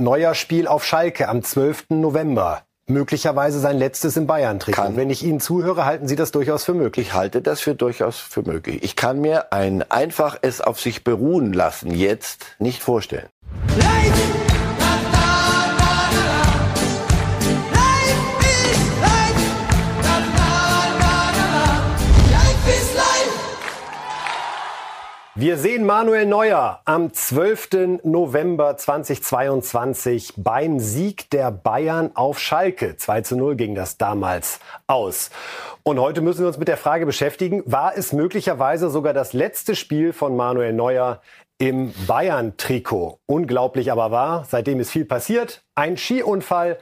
Neuer Spiel auf Schalke am 12. November möglicherweise sein letztes im Bayern-Trikot. Wenn ich Ihnen zuhöre, halten Sie das durchaus für möglich? Ich halte das für durchaus für möglich. Ich kann mir ein einfach es auf sich beruhen lassen jetzt nicht vorstellen. Leid! Wir sehen Manuel Neuer am 12. November 2022 beim Sieg der Bayern auf Schalke. 2 zu 0 ging das damals aus. Und heute müssen wir uns mit der Frage beschäftigen, war es möglicherweise sogar das letzte Spiel von Manuel Neuer im Bayern-Trikot? Unglaublich aber wahr, seitdem ist viel passiert. Ein Skiunfall,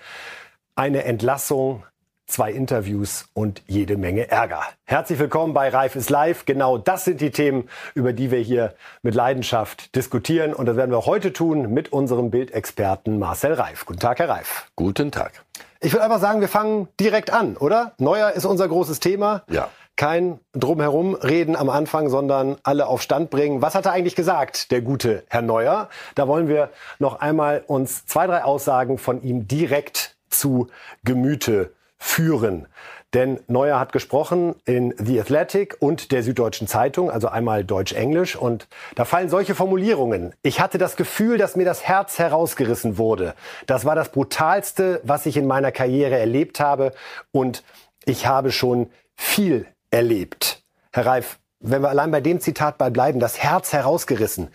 eine Entlassung, zwei Interviews und jede Menge Ärger. Herzlich willkommen bei Reif ist live. Genau das sind die Themen, über die wir hier mit Leidenschaft diskutieren. Und das werden wir heute tun mit unserem Bildexperten Marcel Reif. Guten Tag, Herr Reif. Guten Tag. Ich würde einfach sagen, wir fangen direkt an, oder? Neuer ist unser großes Thema. Ja. Kein drumherum reden am Anfang, sondern alle auf Stand bringen. Was hat er eigentlich gesagt, der gute Herr Neuer? Da wollen wir noch einmal uns zwei, drei Aussagen von ihm direkt zu Gemüte führen. Denn Neuer hat gesprochen in The Athletic und der Süddeutschen Zeitung, also einmal Deutsch-Englisch. Und da fallen solche Formulierungen. Ich hatte das Gefühl, dass mir das Herz herausgerissen wurde. Das war das Brutalste, was ich in meiner Karriere erlebt habe. Und ich habe schon viel erlebt. Herr Reif, wenn wir allein bei dem Zitat bei bleiben, das Herz herausgerissen.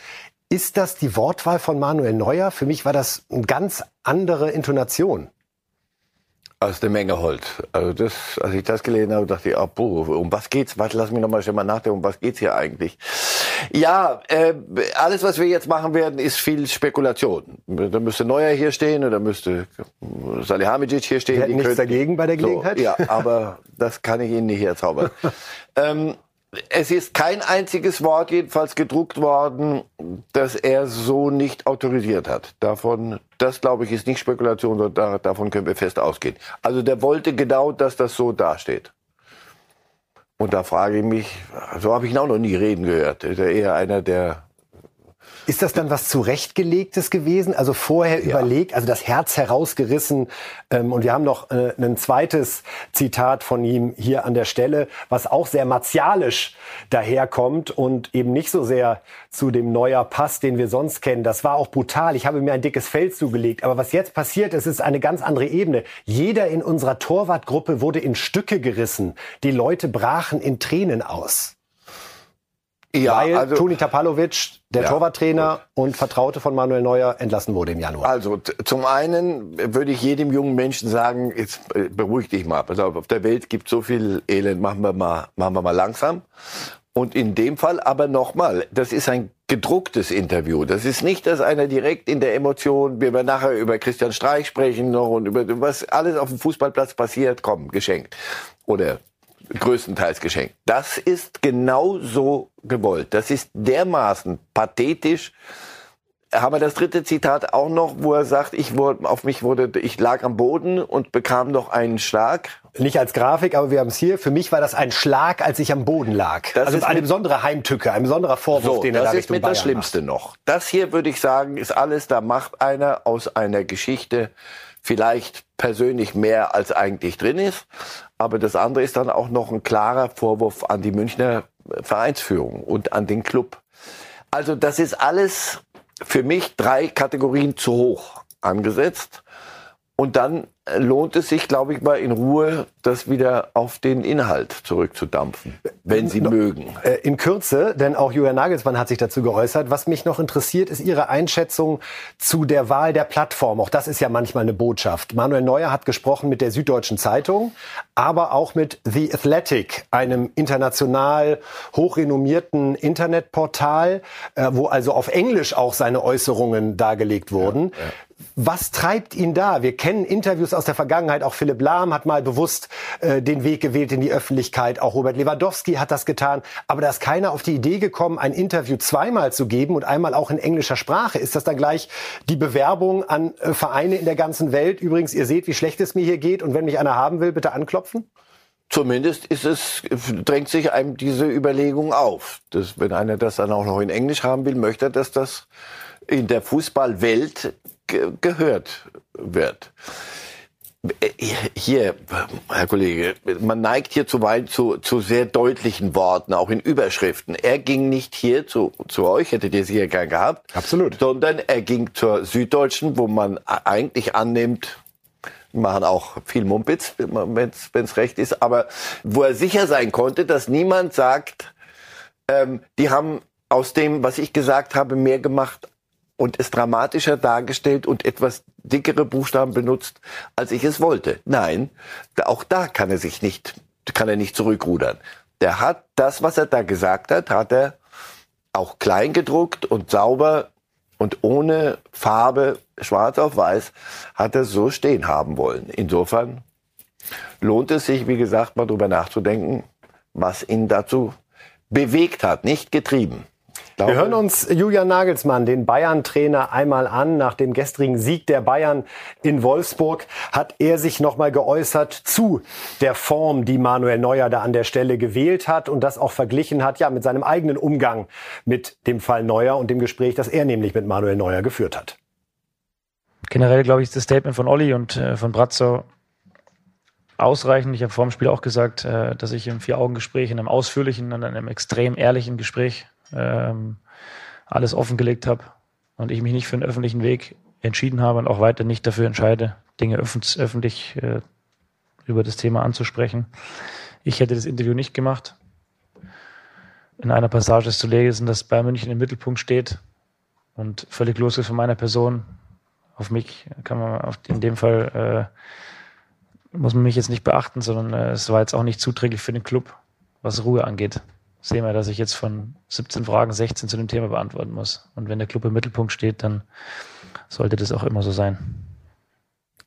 Ist das die Wortwahl von Manuel Neuer? Für mich war das eine ganz andere Intonation aus der Menge Holz. Also das, als ich das gelesen habe, dachte ich, ah, boah, um was geht's? Warte, lass mich noch mal, mal nachdenken, um was geht's hier eigentlich? Ja, äh, alles, was wir jetzt machen werden, ist viel Spekulation. Da müsste Neuer hier stehen oder müsste Salihamidzic hier stehen. Wir hätten nichts dagegen bei der Gelegenheit? So, ja, aber das kann ich Ihnen nicht herzaubern. ähm, es ist kein einziges Wort jedenfalls gedruckt worden, das er so nicht autorisiert hat. Davon, das glaube ich, ist nicht Spekulation, sondern davon können wir fest ausgehen. Also der wollte genau, dass das so dasteht. Und da frage ich mich, so habe ich ihn auch noch nie reden gehört. Er ist eher einer, der ist das dann was zurechtgelegtes gewesen? Also vorher ja. überlegt, also das Herz herausgerissen. Ähm, und wir haben noch äh, ein zweites Zitat von ihm hier an der Stelle, was auch sehr martialisch daherkommt und eben nicht so sehr zu dem Neuer Pass, den wir sonst kennen. Das war auch brutal. Ich habe mir ein dickes Fell zugelegt. Aber was jetzt passiert ist, ist eine ganz andere Ebene. Jeder in unserer Torwartgruppe wurde in Stücke gerissen. Die Leute brachen in Tränen aus. Ja, weil also, Toni Tapalovic, der ja, Torwarttrainer und Vertraute von Manuel Neuer, entlassen wurde im Januar. Also zum einen würde ich jedem jungen Menschen sagen, jetzt äh, beruhig dich mal. Pass auf, auf der Welt gibt so viel Elend, machen wir mal, machen wir mal langsam. Und in dem Fall aber nochmal, das ist ein gedrucktes Interview. Das ist nicht, dass einer direkt in der Emotion, wir werden nachher über Christian Streich sprechen noch und über was alles auf dem Fußballplatz passiert, komm, geschenkt. Oder größtenteils geschenkt. Das ist genau so gewollt. Das ist dermaßen pathetisch. Haben wir das dritte Zitat auch noch, wo er sagt, ich wurde, auf mich wurde, ich lag am Boden und bekam noch einen Schlag. Nicht als Grafik, aber wir haben es hier. Für mich war das ein Schlag, als ich am Boden lag. Das also ist eine besondere Heimtücke, ein besonderer Vorwurf, so, den er da Das ist mit Bayern das Schlimmste macht. noch. Das hier würde ich sagen, ist alles, da macht einer aus einer Geschichte vielleicht persönlich mehr als eigentlich drin ist. Aber das andere ist dann auch noch ein klarer Vorwurf an die Münchner Vereinsführung und an den Club. Also das ist alles für mich drei Kategorien zu hoch angesetzt. Und dann lohnt es sich, glaube ich, mal in Ruhe, das wieder auf den Inhalt zurückzudampfen, wenn Sie no, mögen. Äh, in Kürze, denn auch Julian Nagelsmann hat sich dazu geäußert. Was mich noch interessiert, ist Ihre Einschätzung zu der Wahl der Plattform. Auch das ist ja manchmal eine Botschaft. Manuel Neuer hat gesprochen mit der Süddeutschen Zeitung, aber auch mit The Athletic, einem international hochrenommierten Internetportal, äh, wo also auf Englisch auch seine Äußerungen dargelegt wurden. Ja, ja. Was treibt ihn da? Wir kennen Interviews aus der Vergangenheit. Auch Philipp Lahm hat mal bewusst äh, den Weg gewählt in die Öffentlichkeit. Auch Robert Lewandowski hat das getan. Aber da ist keiner auf die Idee gekommen, ein Interview zweimal zu geben und einmal auch in englischer Sprache. Ist das dann gleich die Bewerbung an äh, Vereine in der ganzen Welt? Übrigens, ihr seht, wie schlecht es mir hier geht. Und wenn mich einer haben will, bitte anklopfen? Zumindest ist es, drängt sich einem diese Überlegung auf. Dass, wenn einer das dann auch noch in Englisch haben will, möchte er, dass das in der Fußballwelt ge gehört wird. Hier, Herr Kollege, man neigt hier zu weit zu, zu sehr deutlichen Worten, auch in Überschriften. Er ging nicht hier zu, zu euch, hättet ihr sie hier gern gehabt. Absolut. Sondern er ging zur Süddeutschen, wo man eigentlich annimmt, machen auch viel Mumpitz, wenn es recht ist, aber wo er sicher sein konnte, dass niemand sagt, ähm, die haben aus dem, was ich gesagt habe, mehr gemacht und es dramatischer dargestellt und etwas dickere Buchstaben benutzt, als ich es wollte. Nein, auch da kann er sich nicht, kann er nicht zurückrudern. Der hat das, was er da gesagt hat, hat er auch klein gedruckt und sauber und ohne Farbe, schwarz auf weiß, hat er so stehen haben wollen. Insofern lohnt es sich, wie gesagt, mal drüber nachzudenken, was ihn dazu bewegt hat, nicht getrieben. Wir hören uns Julian Nagelsmann, den Bayern-Trainer, einmal an. Nach dem gestrigen Sieg der Bayern in Wolfsburg hat er sich nochmal geäußert zu der Form, die Manuel Neuer da an der Stelle gewählt hat und das auch verglichen hat, ja, mit seinem eigenen Umgang mit dem Fall Neuer und dem Gespräch, das er nämlich mit Manuel Neuer geführt hat. Generell, glaube ich, ist das Statement von Olli und äh, von Brazzo ausreichend. Ich habe vor dem Spiel auch gesagt, äh, dass ich im Vier-Augen-Gespräch, in einem ausführlichen, in einem extrem ehrlichen Gespräch ähm, alles offengelegt habe und ich mich nicht für einen öffentlichen Weg entschieden habe und auch weiter nicht dafür entscheide, Dinge öffentlich, äh, über das Thema anzusprechen. Ich hätte das Interview nicht gemacht. In einer Passage ist zu lesen, dass Bayern München im Mittelpunkt steht und völlig losgelöst von meiner Person. Auf mich kann man in dem Fall äh, muss man mich jetzt nicht beachten, sondern äh, es war jetzt auch nicht zuträglich für den Club, was Ruhe angeht sehen wir, dass ich jetzt von 17 Fragen 16 zu dem Thema beantworten muss. Und wenn der Club im Mittelpunkt steht, dann sollte das auch immer so sein.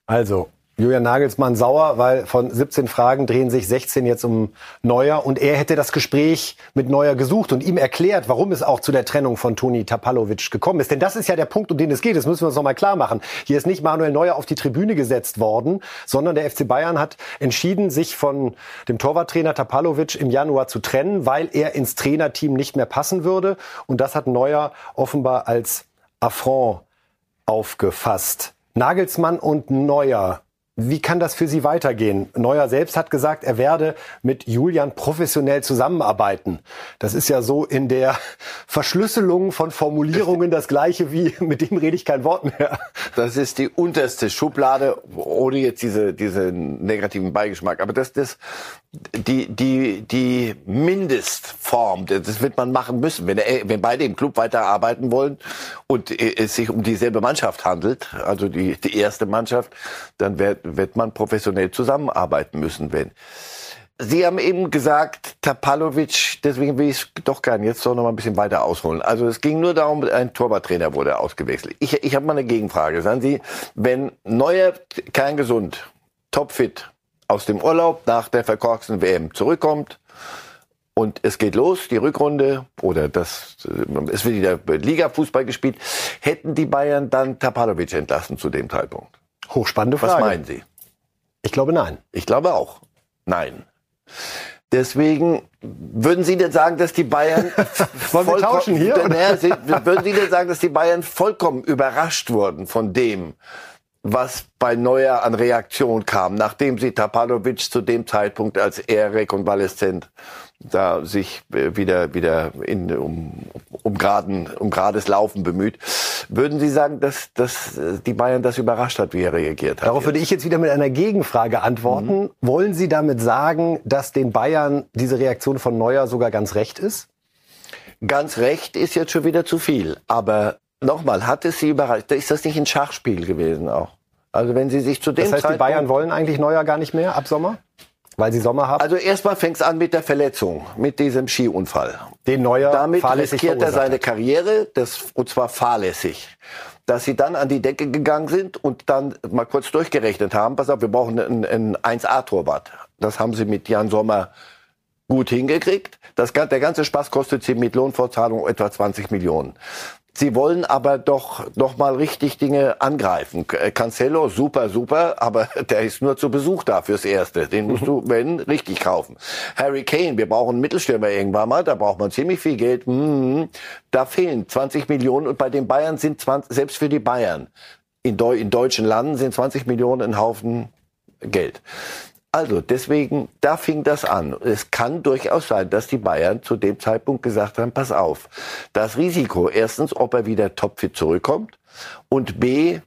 Also, Julian Nagelsmann sauer, weil von 17 Fragen drehen sich 16 jetzt um Neuer und er hätte das Gespräch mit Neuer gesucht und ihm erklärt, warum es auch zu der Trennung von Toni Tapalovic gekommen ist. Denn das ist ja der Punkt, um den es geht. Das müssen wir uns noch mal klar machen. Hier ist nicht Manuel Neuer auf die Tribüne gesetzt worden, sondern der FC Bayern hat entschieden, sich von dem Torwarttrainer Tapalovic im Januar zu trennen, weil er ins Trainerteam nicht mehr passen würde. Und das hat Neuer offenbar als Affront aufgefasst. Nagelsmann und Neuer wie kann das für Sie weitergehen? Neuer selbst hat gesagt, er werde mit Julian professionell zusammenarbeiten. Das ist ja so in der Verschlüsselung von Formulierungen das gleiche wie mit dem rede ich kein Wort mehr. Das ist die unterste Schublade, ohne jetzt diese, diese negativen Beigeschmack. Aber das, das, die, die, die Mindestform, das wird man machen müssen. Wenn, er, wenn beide im Club weiterarbeiten wollen und es sich um dieselbe Mannschaft handelt, also die, die erste Mannschaft, dann wird, wird man professionell zusammenarbeiten müssen. Wenn. Sie haben eben gesagt, Tapalovic, deswegen will ich es doch gerne jetzt doch noch mal ein bisschen weiter ausholen. Also es ging nur darum, ein Torwarttrainer wurde ausgewechselt. Ich, ich habe mal eine Gegenfrage. Sagen Sie, wenn Neuer kerngesund, topfit aus dem Urlaub nach der verkorksten WM zurückkommt und es geht los, die Rückrunde oder das, es wird wieder Liga-Fußball gespielt, hätten die Bayern dann Tapalovic entlassen zu dem Zeitpunkt? Hochspannende Frage. Was meinen Sie? Ich glaube nein. Ich glaube auch. Nein. Deswegen würden Sie denn sagen, dass die Bayern Wollen wir tauschen hier? Oder? würden Sie denn sagen, dass die Bayern vollkommen überrascht wurden von dem, was bei Neuer an Reaktion kam, nachdem sie Tapalovic zu dem Zeitpunkt, als er rekonvaleszent da sich äh, wieder wieder in, um, um, geraden, um gerades Laufen bemüht. Würden Sie sagen, dass, dass äh, die Bayern das überrascht hat, wie er reagiert hat? Darauf jetzt? würde ich jetzt wieder mit einer Gegenfrage antworten. Mhm. Wollen Sie damit sagen, dass den Bayern diese Reaktion von Neuer sogar ganz recht ist? Ganz recht ist jetzt schon wieder zu viel. Aber Nochmal, hat es Sie überrascht? Ist das nicht ein Schachspiel gewesen auch? Also wenn Sie sich zu dem Das heißt, Zeitpunkt die Bayern wollen eigentlich Neuer gar nicht mehr ab Sommer? Weil sie Sommer haben? Also erstmal fängt es an mit der Verletzung, mit diesem Skiunfall. Den Neuer Damit riskiert er seine Karriere, das, und zwar fahrlässig. Dass sie dann an die Decke gegangen sind und dann mal kurz durchgerechnet haben, pass auf, wir brauchen einen, einen 1A-Torwart. Das haben sie mit Jan Sommer gut hingekriegt. Das, der ganze Spaß kostet sie mit Lohnfortzahlung etwa 20 Millionen. Sie wollen aber doch noch mal richtig Dinge angreifen. Äh, Cancelo, super, super, aber der ist nur zu Besuch da fürs Erste. Den musst du, wenn, richtig kaufen. Harry Kane, wir brauchen einen Mittelstürmer irgendwann mal, da braucht man ziemlich viel Geld. Hm, da fehlen 20 Millionen und bei den Bayern sind 20, selbst für die Bayern in, Deu in deutschen Landen sind 20 Millionen ein Haufen Geld. Also deswegen, da fing das an. Es kann durchaus sein, dass die Bayern zu dem Zeitpunkt gesagt haben, pass auf, das Risiko, erstens, ob er wieder topfit zurückkommt und b,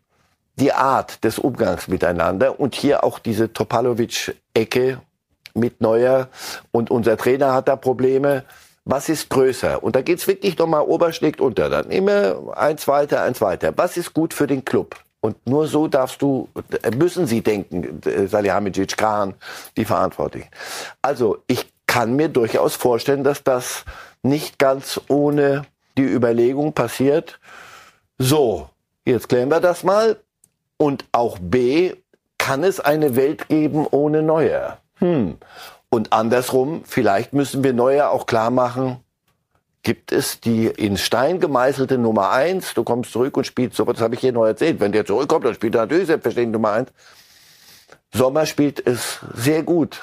die Art des Umgangs miteinander und hier auch diese Topalovic-Ecke mit Neuer und unser Trainer hat da Probleme. Was ist größer? Und da geht's wirklich nochmal Ober schlägt unter. Dann immer eins weiter, eins weiter. Was ist gut für den Club? Und nur so darfst du, müssen sie denken, äh, Salihamidzic, Kahn, die Verantwortlichen. Also ich kann mir durchaus vorstellen, dass das nicht ganz ohne die Überlegung passiert. So, jetzt klären wir das mal. Und auch B, kann es eine Welt geben ohne Neuer? Hm. Und andersrum, vielleicht müssen wir Neuer auch klar machen, gibt es die in Stein gemeißelte Nummer eins. Du kommst zurück und spielst so, das habe ich hier noch erzählt. Wenn der zurückkommt, dann spielt er natürlich selbstverständlich Nummer eins. Sommer spielt es sehr gut.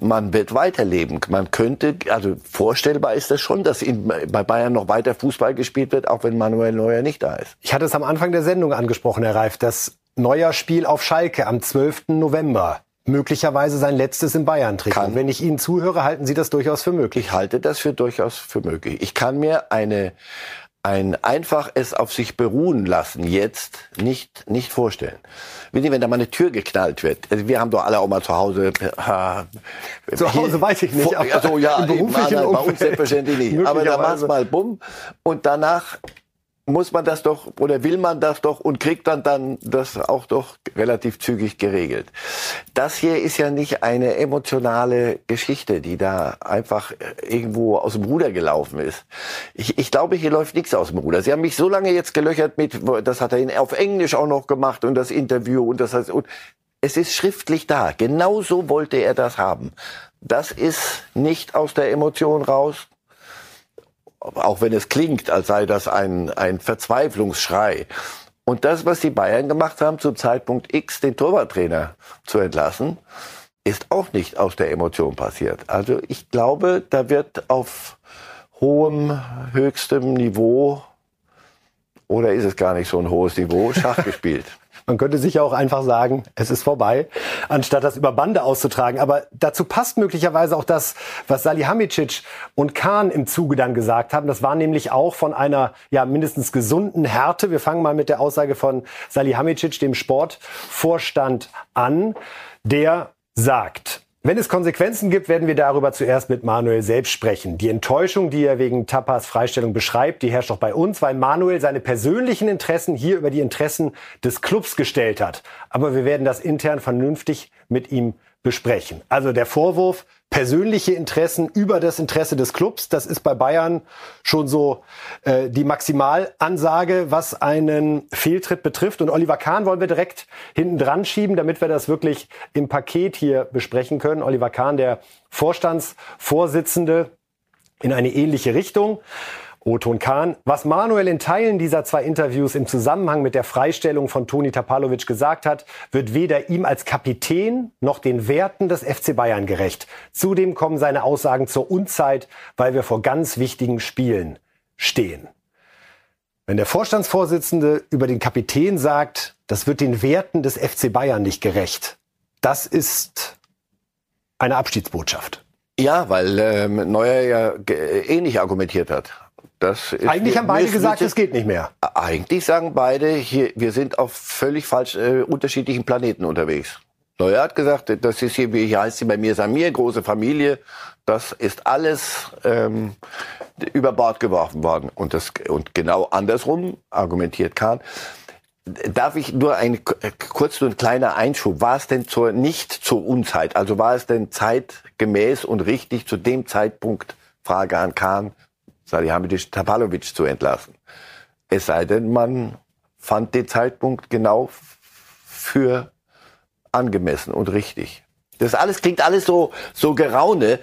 Man wird weiterleben. Man könnte, also vorstellbar ist das schon, dass in, bei Bayern noch weiter Fußball gespielt wird, auch wenn Manuel Neuer nicht da ist. Ich hatte es am Anfang der Sendung angesprochen, Herr Reif, das Neuer Spiel auf Schalke am 12. November möglicherweise sein letztes in Bayern trikot Wenn ich Ihnen zuhöre, halten Sie das durchaus für möglich? Ich halte das für durchaus für möglich. Ich kann mir eine ein einfach es auf sich beruhen lassen jetzt nicht nicht vorstellen. Wenn da mal eine Tür geknallt wird, also wir haben doch alle auch mal zu Hause. Äh, zu Hause weiß ich nicht. Also ja, im beruflichen bei uns selbstverständlich nicht. Aber da macht's mal bumm und danach muss man das doch oder will man das doch und kriegt dann dann das auch doch relativ zügig geregelt. Das hier ist ja nicht eine emotionale Geschichte, die da einfach irgendwo aus dem Ruder gelaufen ist. Ich, ich glaube, hier läuft nichts aus dem Ruder. Sie haben mich so lange jetzt gelöchert mit, das hat er auf Englisch auch noch gemacht und das Interview und das heißt, und es ist schriftlich da. Genauso wollte er das haben. Das ist nicht aus der Emotion raus auch wenn es klingt, als sei das ein, ein Verzweiflungsschrei. Und das, was die Bayern gemacht haben, zum Zeitpunkt X den Torwarttrainer zu entlassen, ist auch nicht aus der Emotion passiert. Also ich glaube, da wird auf hohem, höchstem Niveau, oder ist es gar nicht so ein hohes Niveau, Schach gespielt. Man könnte sicher auch einfach sagen, es ist vorbei, anstatt das über Bande auszutragen. Aber dazu passt möglicherweise auch das, was Salihamidzic und Kahn im Zuge dann gesagt haben. Das war nämlich auch von einer ja mindestens gesunden Härte. Wir fangen mal mit der Aussage von Salihamidzic, dem Sportvorstand, an. Der sagt, wenn es Konsequenzen gibt, werden wir darüber zuerst mit Manuel selbst sprechen. Die Enttäuschung, die er wegen Tapas Freistellung beschreibt, die herrscht auch bei uns, weil Manuel seine persönlichen Interessen hier über die Interessen des Clubs gestellt hat. Aber wir werden das intern vernünftig mit ihm besprechen. Also der Vorwurf, persönliche Interessen über das Interesse des Clubs, das ist bei Bayern schon so äh, die Maximalansage, was einen Fehltritt betrifft. Und Oliver Kahn wollen wir direkt hinten dran schieben, damit wir das wirklich im Paket hier besprechen können. Oliver Kahn, der Vorstandsvorsitzende in eine ähnliche Richtung. Oton Kahn. Was Manuel in Teilen dieser zwei Interviews im Zusammenhang mit der Freistellung von Toni Tapalovic gesagt hat, wird weder ihm als Kapitän noch den Werten des FC Bayern gerecht. Zudem kommen seine Aussagen zur Unzeit, weil wir vor ganz wichtigen Spielen stehen. Wenn der Vorstandsvorsitzende über den Kapitän sagt, das wird den Werten des FC Bayern nicht gerecht, das ist eine Abschiedsbotschaft. Ja, weil ähm, Neuer ja ähnlich argumentiert hat. Das ist, eigentlich haben beide gesagt, es geht nicht mehr. Eigentlich sagen beide, hier, wir sind auf völlig falsch äh, unterschiedlichen Planeten unterwegs. Neuer hat gesagt, das ist hier, wie heißt sie bei mir, Samir, große Familie. Das ist alles ähm, über Bord geworfen worden. Und, das, und genau andersrum argumentiert Kahn. Darf ich nur ein kurz nur ein kleiner Einschub? War es denn zur nicht zur Unzeit? Also war es denn zeitgemäß und richtig zu dem Zeitpunkt? Frage an Kahn Salihamidzic Tapalovic zu entlassen. Es sei denn, man fand den Zeitpunkt genau für angemessen und richtig. Das alles klingt alles so, so geraune.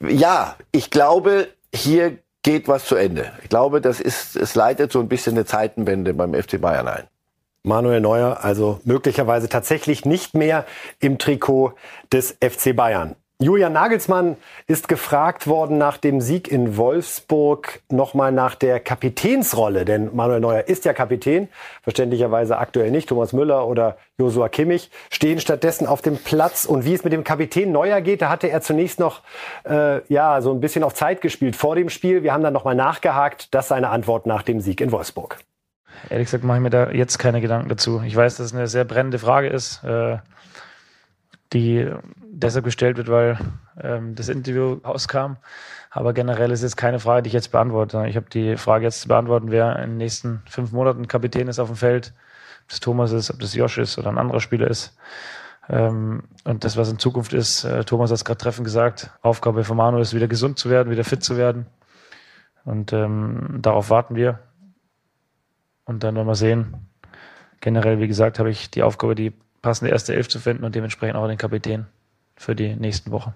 Ja, ich glaube, hier geht was zu Ende. Ich glaube, das ist, es leitet so ein bisschen eine Zeitenwende beim FC Bayern ein. Manuel Neuer also möglicherweise tatsächlich nicht mehr im Trikot des FC Bayern. Julian Nagelsmann ist gefragt worden nach dem Sieg in Wolfsburg nochmal nach der Kapitänsrolle. Denn Manuel Neuer ist ja Kapitän, verständlicherweise aktuell nicht. Thomas Müller oder Josua Kimmich stehen stattdessen auf dem Platz. Und wie es mit dem Kapitän Neuer geht, da hatte er zunächst noch äh, ja so ein bisschen auf Zeit gespielt vor dem Spiel. Wir haben dann nochmal nachgehakt. Das ist seine Antwort nach dem Sieg in Wolfsburg. Ehrlich gesagt mache ich mir da jetzt keine Gedanken dazu. Ich weiß, dass es eine sehr brennende Frage ist. Äh die deshalb gestellt wird, weil ähm, das Interview rauskam. Aber generell ist es keine Frage, die ich jetzt beantworte. Ich habe die Frage jetzt zu beantworten, wer in den nächsten fünf Monaten Kapitän ist auf dem Feld. Ob das Thomas ist, ob das Josh ist oder ein anderer Spieler ist. Ähm, und das, was in Zukunft ist, äh, Thomas hat es gerade treffend gesagt, Aufgabe von Manu ist, wieder gesund zu werden, wieder fit zu werden. Und ähm, darauf warten wir. Und dann werden wir sehen. Generell, wie gesagt, habe ich die Aufgabe, die passende erste Elf zu finden und dementsprechend auch den Kapitän für die nächsten Wochen.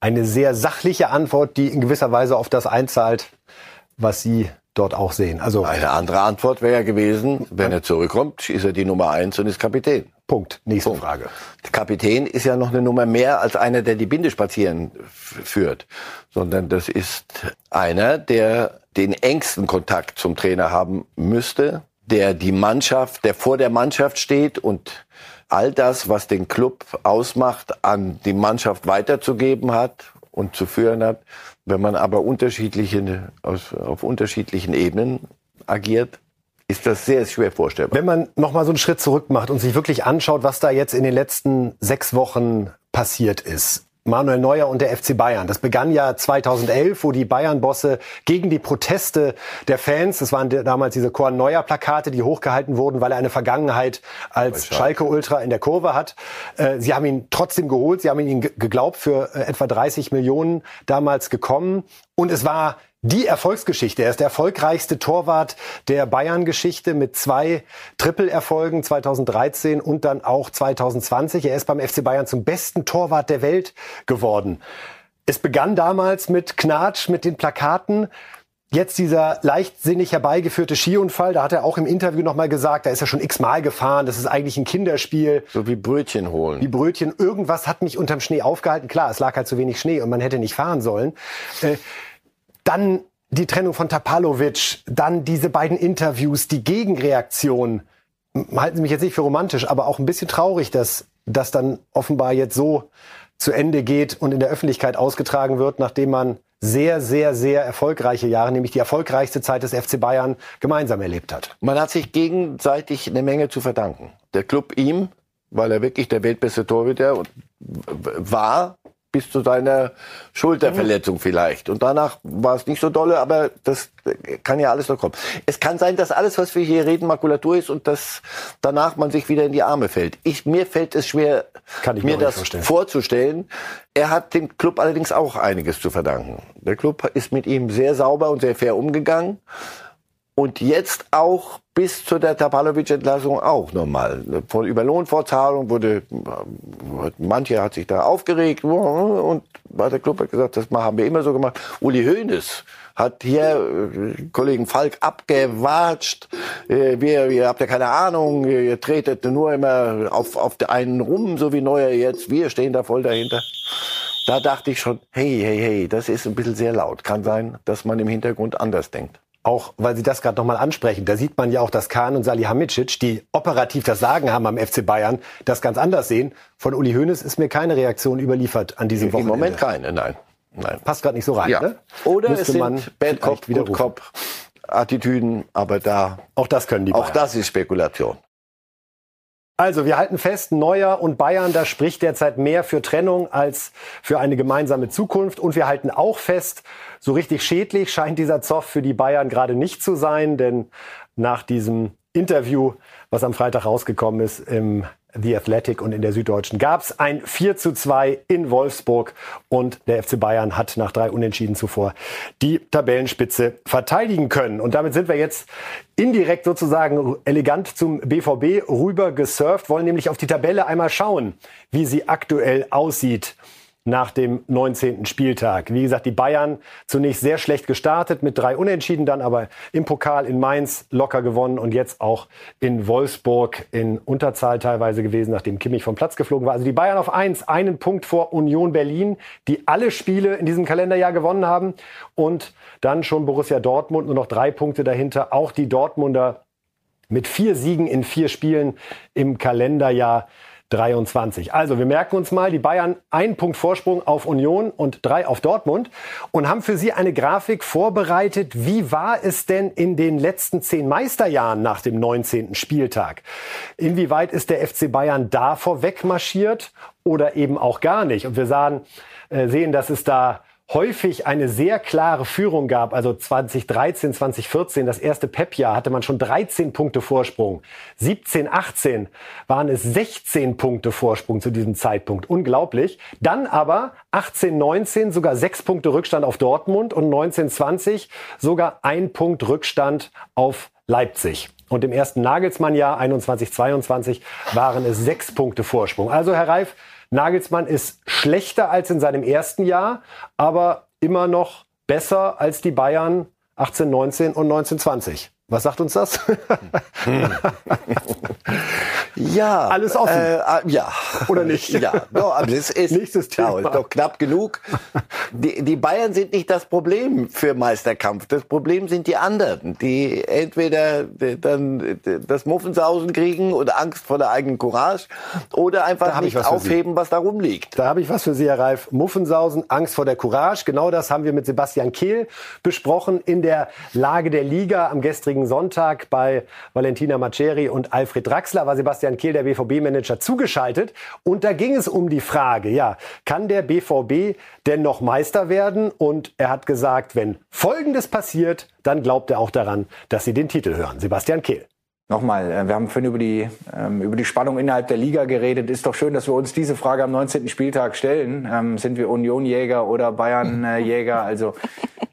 Eine sehr sachliche Antwort, die in gewisser Weise auf das einzahlt, was Sie dort auch sehen. Also eine andere Antwort wäre ja gewesen, wenn er zurückkommt, ist er die Nummer eins und ist Kapitän. Punkt. Nächste Punkt. Frage. Der Kapitän ist ja noch eine Nummer mehr als einer, der die Binde spazieren führt, sondern das ist einer, der den engsten Kontakt zum Trainer haben müsste, der die Mannschaft, der vor der Mannschaft steht und all das, was den Club ausmacht, an die Mannschaft weiterzugeben hat und zu führen hat. Wenn man aber unterschiedliche, auf, auf unterschiedlichen Ebenen agiert, ist das sehr schwer vorstellbar. Wenn man noch mal so einen Schritt zurück macht und sich wirklich anschaut, was da jetzt in den letzten sechs Wochen passiert ist. Manuel Neuer und der FC Bayern. Das begann ja 2011, wo die Bayern-Bosse gegen die Proteste der Fans, das waren damals diese Korn Neuer Plakate, die hochgehalten wurden, weil er eine Vergangenheit als Schalke Ultra in der Kurve hat. Äh, sie haben ihn trotzdem geholt, sie haben ihn geglaubt für äh, etwa 30 Millionen damals gekommen. Und es war die Erfolgsgeschichte. Er ist der erfolgreichste Torwart der Bayern-Geschichte mit zwei Triple-Erfolgen 2013 und dann auch 2020. Er ist beim FC Bayern zum besten Torwart der Welt geworden. Es begann damals mit Knatsch, mit den Plakaten. Jetzt dieser leichtsinnig herbeigeführte Skiunfall, da hat er auch im Interview nochmal gesagt, da ist er schon x-mal gefahren, das ist eigentlich ein Kinderspiel. So wie Brötchen holen. Wie Brötchen. Irgendwas hat mich unterm Schnee aufgehalten. Klar, es lag halt zu wenig Schnee und man hätte nicht fahren sollen. Äh, dann die Trennung von Tapalovic, dann diese beiden Interviews, die Gegenreaktion. Halten Sie mich jetzt nicht für romantisch, aber auch ein bisschen traurig, dass das dann offenbar jetzt so zu Ende geht und in der Öffentlichkeit ausgetragen wird, nachdem man sehr, sehr, sehr erfolgreiche Jahre, nämlich die erfolgreichste Zeit des FC Bayern, gemeinsam erlebt hat. Man hat sich gegenseitig eine Menge zu verdanken. Der Club ihm, weil er wirklich der weltbeste Torhüter war bis zu seiner Schulterverletzung vielleicht. Und danach war es nicht so dolle, aber das kann ja alles noch kommen. Es kann sein, dass alles, was wir hier reden, Makulatur ist und dass danach man sich wieder in die Arme fällt. Ich, mir fällt es schwer, mir das vorstellen. vorzustellen. Er hat dem Club allerdings auch einiges zu verdanken. Der Club ist mit ihm sehr sauber und sehr fair umgegangen. Und jetzt auch bis zu der Tapalovic-Entlassung auch nochmal. Von über Lohnfortzahlung wurde, manche hat sich da aufgeregt und der Club hat gesagt, das haben wir immer so gemacht. Uli Hoeneß hat hier äh, Kollegen Falk abgewatscht. Äh, wir, ihr habt ja keine Ahnung, ihr tretet nur immer auf, auf einen rum, so wie Neuer jetzt. Wir stehen da voll dahinter. Da dachte ich schon, hey, hey, hey, das ist ein bisschen sehr laut. Kann sein, dass man im Hintergrund anders denkt auch weil Sie das gerade nochmal ansprechen, da sieht man ja auch, dass Kahn und Salihamidzic, die operativ das Sagen haben am FC Bayern, das ganz anders sehen. Von Uli Hoeneß ist mir keine Reaktion überliefert an diesem Wochenende. Im Moment keine, nein. nein. Passt gerade nicht so rein, ja. ne? Oder Müsste es sind man Bad Cop, Good Cop Attitüden, aber da... Auch das können die Bayern. Auch das ist Spekulation. Also, wir halten fest, Neuer und Bayern, da spricht derzeit mehr für Trennung als für eine gemeinsame Zukunft. Und wir halten auch fest, so richtig schädlich scheint dieser Zoff für die Bayern gerade nicht zu sein, denn nach diesem Interview, was am Freitag rausgekommen ist im The Athletic und in der Süddeutschen gab es ein 4 zu 2 in Wolfsburg und der FC Bayern hat nach drei Unentschieden zuvor die Tabellenspitze verteidigen können. Und damit sind wir jetzt indirekt sozusagen elegant zum BVB rüber gesurft, wollen nämlich auf die Tabelle einmal schauen, wie sie aktuell aussieht. Nach dem 19. Spieltag. Wie gesagt, die Bayern zunächst sehr schlecht gestartet mit drei Unentschieden, dann aber im Pokal in Mainz locker gewonnen und jetzt auch in Wolfsburg in Unterzahl teilweise gewesen, nachdem Kimmich vom Platz geflogen war. Also die Bayern auf eins, einen Punkt vor Union Berlin, die alle Spiele in diesem Kalenderjahr gewonnen haben und dann schon Borussia Dortmund nur noch drei Punkte dahinter. Auch die Dortmunder mit vier Siegen in vier Spielen im Kalenderjahr 23. Also wir merken uns mal, die Bayern einen Punkt Vorsprung auf Union und drei auf Dortmund und haben für Sie eine Grafik vorbereitet. Wie war es denn in den letzten zehn Meisterjahren nach dem 19. Spieltag? Inwieweit ist der FC Bayern da vorweg marschiert oder eben auch gar nicht? Und wir sahen, äh, sehen, dass es da häufig eine sehr klare Führung gab. Also 2013, 2014, das erste Pep-Jahr, hatte man schon 13 Punkte Vorsprung. 17, 18 waren es 16 Punkte Vorsprung zu diesem Zeitpunkt. Unglaublich. Dann aber 18, 19 sogar sechs Punkte Rückstand auf Dortmund und 19, 20 sogar ein Punkt Rückstand auf Leipzig. Und im ersten Nagelsmann-Jahr 21, 22 waren es sechs Punkte Vorsprung. Also Herr Reif, Nagelsmann ist schlechter als in seinem ersten Jahr, aber immer noch besser als die Bayern 18, 19 und 19, 20. Was sagt uns das? ja. Alles offen. Äh, äh, ja. Oder nicht? Ja. No, aber es ist, Nächstes Thema. Ja, ist doch knapp genug. Die, die Bayern sind nicht das Problem für Meisterkampf. Das Problem sind die anderen, die entweder dann das Muffensausen kriegen oder Angst vor der eigenen Courage oder einfach nicht was aufheben, was da rumliegt. Da habe ich was für Sie, Herr Reif. Muffensausen, Angst vor der Courage. Genau das haben wir mit Sebastian Kehl besprochen in der Lage der Liga am gestrigen Sonntag bei Valentina Maceri und Alfred Draxler war Sebastian Kehl, der BVB-Manager, zugeschaltet. Und da ging es um die Frage, ja, kann der BVB denn noch Meister werden? Und er hat gesagt, wenn Folgendes passiert, dann glaubt er auch daran, dass sie den Titel hören. Sebastian Kehl. Nochmal, äh, wir haben vorhin über die, ähm, über die Spannung innerhalb der Liga geredet. Ist doch schön, dass wir uns diese Frage am 19. Spieltag stellen. Ähm, sind wir Union-Jäger oder Bayern-Jäger? Also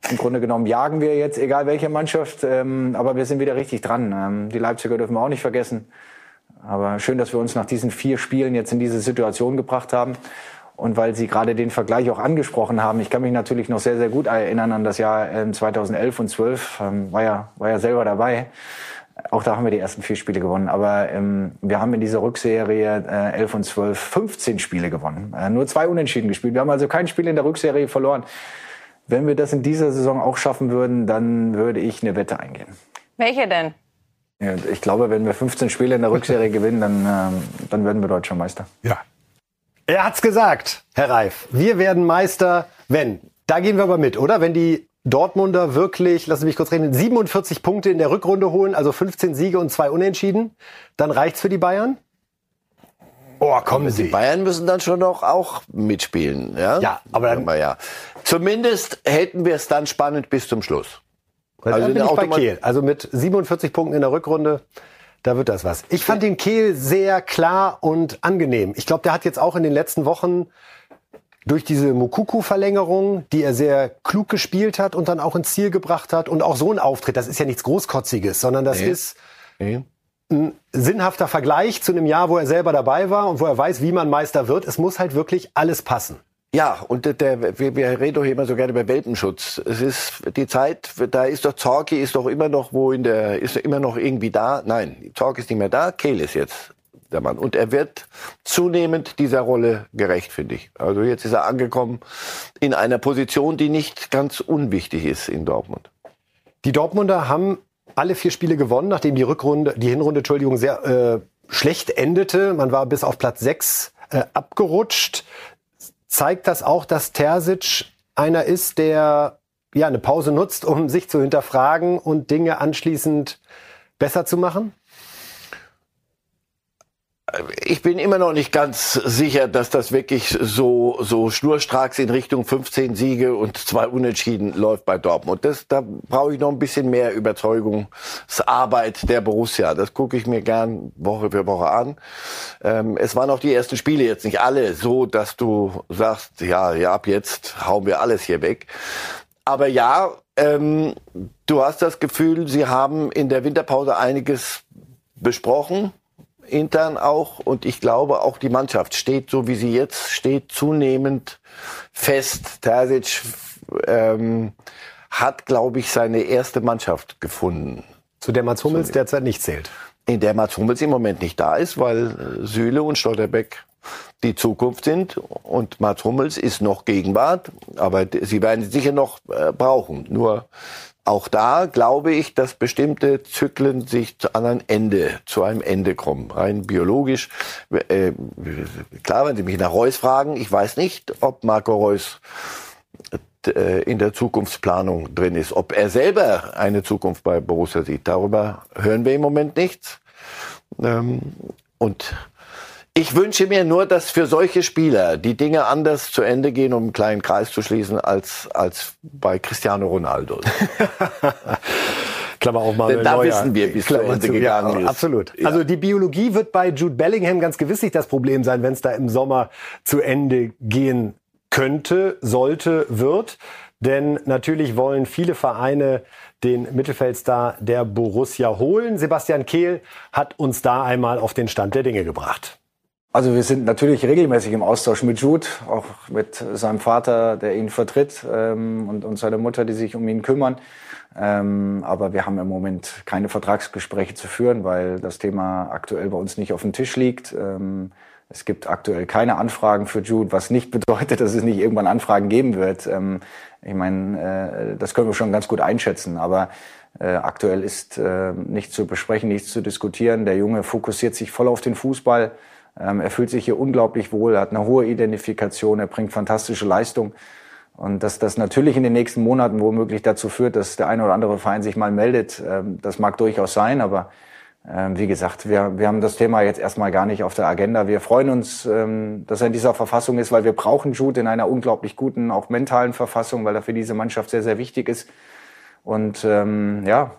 im Grunde genommen jagen wir jetzt, egal welche Mannschaft, ähm, aber wir sind wieder richtig dran. Die Leipziger dürfen wir auch nicht vergessen. Aber schön, dass wir uns nach diesen vier Spielen jetzt in diese Situation gebracht haben. Und weil Sie gerade den Vergleich auch angesprochen haben, ich kann mich natürlich noch sehr, sehr gut erinnern an das Jahr 2011 und 12, war ja, war ja selber dabei. Auch da haben wir die ersten vier Spiele gewonnen. Aber ähm, wir haben in dieser Rückserie äh, 11 und 12 15 Spiele gewonnen. Äh, nur zwei Unentschieden gespielt. Wir haben also kein Spiel in der Rückserie verloren. Wenn wir das in dieser Saison auch schaffen würden, dann würde ich eine Wette eingehen. Welche denn? Ja, ich glaube, wenn wir 15 Spiele in der Rückserie gewinnen, dann, ähm, dann werden wir Deutscher Meister. Ja. Er hat's gesagt, Herr Reif. Wir werden Meister, wenn. Da gehen wir aber mit, oder? Wenn die Dortmunder wirklich, lassen Sie mich kurz reden, 47 Punkte in der Rückrunde holen, also 15 Siege und zwei Unentschieden, dann reicht's für die Bayern? Oh, kommen Sie. Die Bayern müssen dann schon noch auch mitspielen, ja? Ja, aber dann, ja. Zumindest hätten wir es dann spannend bis zum Schluss. Also bin ich bei Kehl. Also mit 47 Punkten in der Rückrunde, da wird das was. Ich fand den Kehl sehr klar und angenehm. Ich glaube, der hat jetzt auch in den letzten Wochen durch diese Mukuku-Verlängerung, die er sehr klug gespielt hat und dann auch ins Ziel gebracht hat und auch so ein Auftritt, das ist ja nichts Großkotziges, sondern das nee. ist nee. ein sinnhafter Vergleich zu einem Jahr, wo er selber dabei war und wo er weiß, wie man Meister wird. Es muss halt wirklich alles passen. Ja, und der, wir, wir reden doch immer so gerne über Welpenschutz. Es ist die Zeit, da ist doch Zorki ist doch immer noch wo in der, ist immer noch irgendwie da. Nein, Zorki ist nicht mehr da, Kehl ist jetzt der Mann. Und er wird zunehmend dieser Rolle gerecht, finde ich. Also jetzt ist er angekommen in einer Position, die nicht ganz unwichtig ist in Dortmund. Die Dortmunder haben alle vier Spiele gewonnen, nachdem die Rückrunde, die Hinrunde, Entschuldigung, sehr äh, schlecht endete. Man war bis auf Platz sechs äh, abgerutscht. Zeigt das auch, dass Terzic einer ist, der ja eine Pause nutzt, um sich zu hinterfragen und Dinge anschließend besser zu machen? Ich bin immer noch nicht ganz sicher, dass das wirklich so, so schnurstracks in Richtung 15 Siege und zwei Unentschieden läuft bei Dortmund. Das, da brauche ich noch ein bisschen mehr Überzeugungsarbeit der Borussia. Das gucke ich mir gern Woche für Woche an. Ähm, es waren auch die ersten Spiele jetzt nicht alle so, dass du sagst, ja, ja, ab jetzt hauen wir alles hier weg. Aber ja, ähm, du hast das Gefühl, sie haben in der Winterpause einiges besprochen intern auch. Und ich glaube, auch die Mannschaft steht, so wie sie jetzt steht, zunehmend fest. Terzic ähm, hat, glaube ich, seine erste Mannschaft gefunden. Zu der Mats Hummels derzeit nicht zählt. In der Mats Hummels im Moment nicht da ist, weil Süle und Stotterbeck die Zukunft sind. Und Mats Hummels ist noch Gegenwart, aber sie werden sie sicher noch äh, brauchen. Nur auch da glaube ich, dass bestimmte Zyklen sich an ein Ende, zu einem Ende kommen. Rein biologisch. Äh, klar, wenn Sie mich nach Reus fragen, ich weiß nicht, ob Marco Reus äh, in der Zukunftsplanung drin ist. Ob er selber eine Zukunft bei Borussia sieht, darüber hören wir im Moment nichts. Ähm, und ich wünsche mir nur, dass für solche Spieler die Dinge anders zu Ende gehen, um einen kleinen Kreis zu schließen, als, als bei Cristiano Ronaldo. Klammer auch mal. Denn da Neuer. wissen wir, wie es zu gegangen ja, ist. Absolut. Ja. Also die Biologie wird bei Jude Bellingham ganz gewiss nicht das Problem sein, wenn es da im Sommer zu Ende gehen könnte, sollte, wird. Denn natürlich wollen viele Vereine den Mittelfeldstar der Borussia holen. Sebastian Kehl hat uns da einmal auf den Stand der Dinge gebracht. Also wir sind natürlich regelmäßig im Austausch mit Jude, auch mit seinem Vater, der ihn vertritt ähm, und, und seiner Mutter, die sich um ihn kümmern. Ähm, aber wir haben im Moment keine Vertragsgespräche zu führen, weil das Thema aktuell bei uns nicht auf dem Tisch liegt. Ähm, es gibt aktuell keine Anfragen für Jude, was nicht bedeutet, dass es nicht irgendwann Anfragen geben wird. Ähm, ich meine, äh, das können wir schon ganz gut einschätzen, aber äh, aktuell ist äh, nichts zu besprechen, nichts zu diskutieren. Der Junge fokussiert sich voll auf den Fußball. Ähm, er fühlt sich hier unglaublich wohl, er hat eine hohe Identifikation, er bringt fantastische Leistung. Und dass das natürlich in den nächsten Monaten womöglich dazu führt, dass der eine oder andere Verein sich mal meldet, ähm, das mag durchaus sein, aber ähm, wie gesagt, wir, wir haben das Thema jetzt erstmal gar nicht auf der Agenda. Wir freuen uns, dass er in dieser Verfassung ist, weil wir brauchen Jude in einer unglaublich guten, auch mentalen Verfassung, weil er für diese Mannschaft sehr, sehr wichtig ist. Und ähm, ja,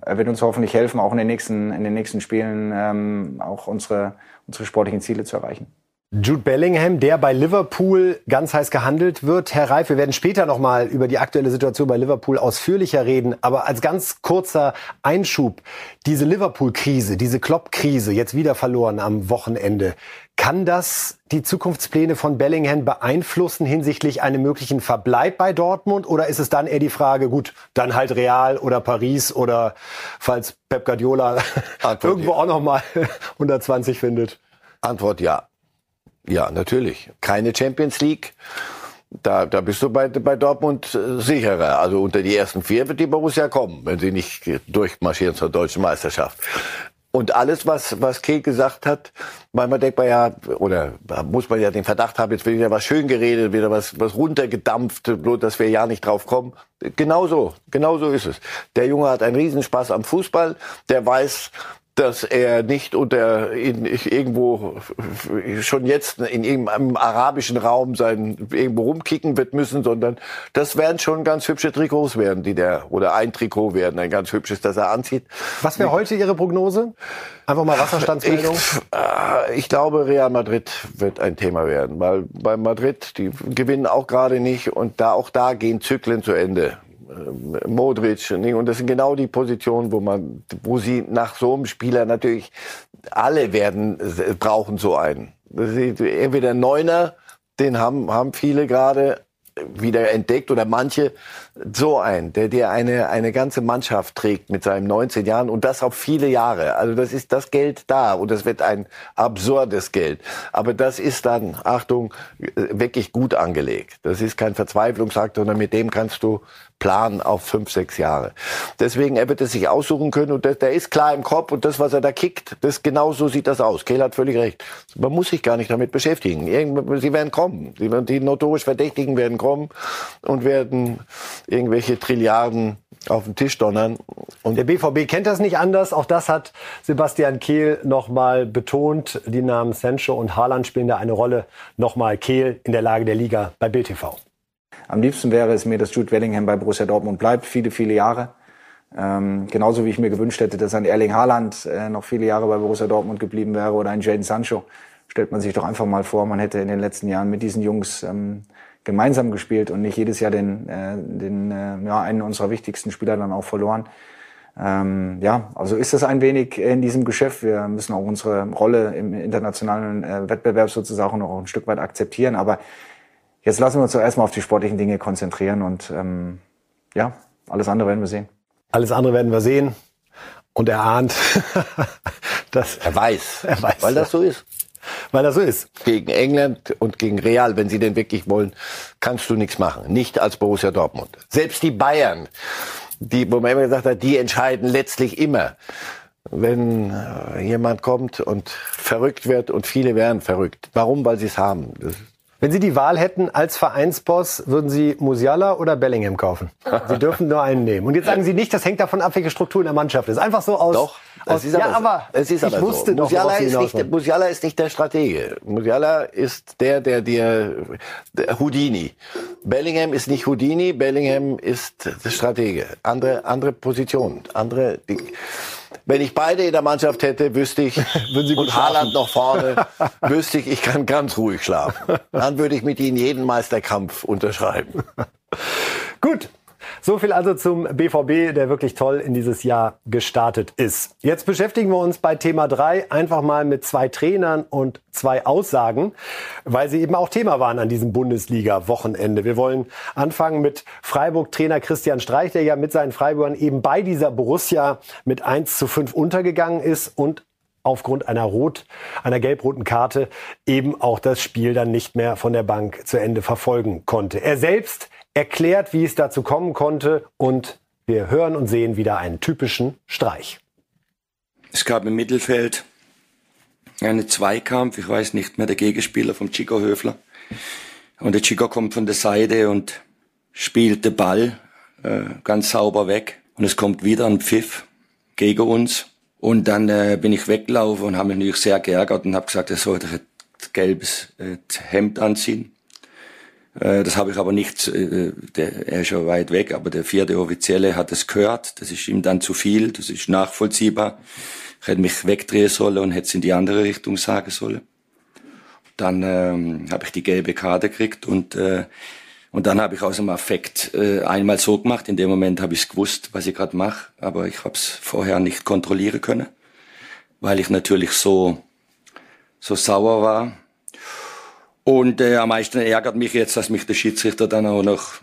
er wird uns hoffentlich helfen, auch in den nächsten, in den nächsten Spielen ähm, auch unsere, unsere sportlichen Ziele zu erreichen. Jude Bellingham, der bei Liverpool ganz heiß gehandelt wird. Herr Reif, wir werden später noch mal über die aktuelle Situation bei Liverpool ausführlicher reden. Aber als ganz kurzer Einschub, diese Liverpool-Krise, diese Klopp-Krise, jetzt wieder verloren am Wochenende, kann das die Zukunftspläne von Bellingham beeinflussen hinsichtlich einem möglichen Verbleib bei Dortmund? Oder ist es dann eher die Frage, gut, dann halt Real oder Paris oder falls Pep Guardiola irgendwo auch noch mal 120 findet? Antwort ja. Ja, natürlich. Keine Champions League. Da, da bist du bei, bei Dortmund äh, sicherer. Also unter die ersten vier wird die Borussia kommen, wenn sie nicht durchmarschieren zur deutschen Meisterschaft. Und alles, was, was Kehl gesagt hat, manchmal denkt man ja, oder muss man ja den Verdacht haben, jetzt wird wieder was schön geredet, wieder was, was runtergedampft, bloß dass wir ja nicht drauf kommen. Genauso, genauso ist es. Der Junge hat einen Riesenspaß am Fußball, der weiß, dass er nicht unter in, irgendwo schon jetzt in irgendeinem arabischen Raum sein irgendwo rumkicken wird müssen, sondern das werden schon ganz hübsche Trikots werden, die der oder ein Trikot werden, ein ganz hübsches, das er anzieht. Was wäre heute Ihre Prognose? Einfach mal Wasserstandsmeldung. Ich, äh, ich glaube, Real Madrid wird ein Thema werden, weil bei Madrid die gewinnen auch gerade nicht und da auch da gehen Zyklen zu Ende. Äh, Modric. Und das sind genau die Positionen, wo man, wo sie nach so einem Spieler natürlich alle werden, brauchen so einen. Entweder Neuner, den haben, haben viele gerade, wieder entdeckt oder manche so ein, der der eine eine ganze Mannschaft trägt mit seinen 19 Jahren und das auf viele Jahre. Also das ist das Geld da und das wird ein absurdes Geld. Aber das ist dann Achtung wirklich gut angelegt. Das ist kein Verzweiflungsakt, sondern mit dem kannst du planen auf fünf, sechs Jahre. Deswegen, er wird es sich aussuchen können und der, der ist klar im Kopf und das, was er da kickt, das genau so sieht das aus. Kehl hat völlig recht. Man muss sich gar nicht damit beschäftigen. Irgend, sie werden kommen. Die, die notorisch Verdächtigen werden kommen und werden irgendwelche Trilliarden auf den Tisch donnern. Und der BVB kennt das nicht anders. Auch das hat Sebastian Kehl nochmal betont. Die Namen Sancho und Haaland spielen da eine Rolle. Nochmal Kehl in der Lage der Liga bei Bild TV. Am liebsten wäre es mir, dass Jude Bellingham bei Borussia Dortmund bleibt, viele, viele Jahre. Ähm, genauso wie ich mir gewünscht hätte, dass ein Erling Haaland äh, noch viele Jahre bei Borussia Dortmund geblieben wäre oder ein Jaden Sancho. Stellt man sich doch einfach mal vor, man hätte in den letzten Jahren mit diesen Jungs ähm, gemeinsam gespielt und nicht jedes Jahr den, äh, den äh, ja, einen unserer wichtigsten Spieler dann auch verloren. Ähm, ja, also ist das ein wenig in diesem Geschäft. Wir müssen auch unsere Rolle im internationalen äh, Wettbewerb sozusagen noch ein Stück weit akzeptieren. Aber jetzt lassen wir uns zuerst mal auf die sportlichen Dinge konzentrieren und ähm, ja, alles andere werden wir sehen. Alles andere werden wir sehen. Und er ahnt, dass er weiß, er weiß, weil das so ist. Weil das so ist. Gegen England und gegen Real, wenn sie denn wirklich wollen, kannst du nichts machen. Nicht als Borussia Dortmund. Selbst die Bayern, die, wo man immer gesagt hat, die entscheiden letztlich immer. Wenn äh, jemand kommt und verrückt wird und viele werden verrückt. Warum? Weil sie es haben. Das wenn Sie die Wahl hätten als Vereinsboss, würden Sie Musiala oder Bellingham kaufen? Sie dürfen nur einen nehmen. Und jetzt sagen Sie nicht, das hängt davon ab, welche Struktur in der Mannschaft ist. Einfach so aus. Doch. Aus, es ist ja, aber, es ist ich aber wusste so. doch, Musiala Sie ist, nicht. Musiala ist nicht der Stratege. Musiala ist der, der dir Houdini. Bellingham ist nicht Houdini, Bellingham ist der Stratege. Andere, andere Position, andere. Die, wenn ich beide in der Mannschaft hätte, wüsste ich, und Haaland noch vorne, wüsste ich, ich kann ganz ruhig schlafen. Dann würde ich mit Ihnen jeden Meisterkampf unterschreiben. Gut. So viel also zum BVB, der wirklich toll in dieses Jahr gestartet ist. Jetzt beschäftigen wir uns bei Thema 3 einfach mal mit zwei Trainern und zwei Aussagen, weil sie eben auch Thema waren an diesem Bundesliga-Wochenende. Wir wollen anfangen mit Freiburg-Trainer Christian Streich, der ja mit seinen Freiburgern eben bei dieser Borussia mit 1 zu 5 untergegangen ist und aufgrund einer rot, einer gelb-roten Karte eben auch das Spiel dann nicht mehr von der Bank zu Ende verfolgen konnte. Er selbst erklärt, wie es dazu kommen konnte und wir hören und sehen wieder einen typischen Streich. Es gab im Mittelfeld einen Zweikampf, ich weiß nicht mehr, der Gegenspieler vom Chico Höfler. Und der Chico kommt von der Seite und spielt den Ball äh, ganz sauber weg. Und es kommt wieder ein Pfiff gegen uns. Und dann äh, bin ich weggelaufen und habe mich natürlich sehr geärgert und habe gesagt, er sollte ein gelbes äh, Hemd anziehen. Äh, Das habe ich aber nicht, äh, der, er ist schon weit weg, aber der vierte Offizielle hat es gehört. Das ist ihm dann zu viel, das ist nachvollziehbar. Ich hätte mich wegdrehen sollen und hätte es in die andere Richtung sagen sollen. Dann ähm, habe ich die gelbe Karte gekriegt und, äh, und dann habe ich aus dem Affekt äh, einmal so gemacht. In dem Moment habe ich es gewusst, was ich gerade mache, aber ich habe es vorher nicht kontrollieren können, weil ich natürlich so, so sauer war. Und äh, am meisten ärgert mich jetzt, dass mich der Schiedsrichter dann auch noch,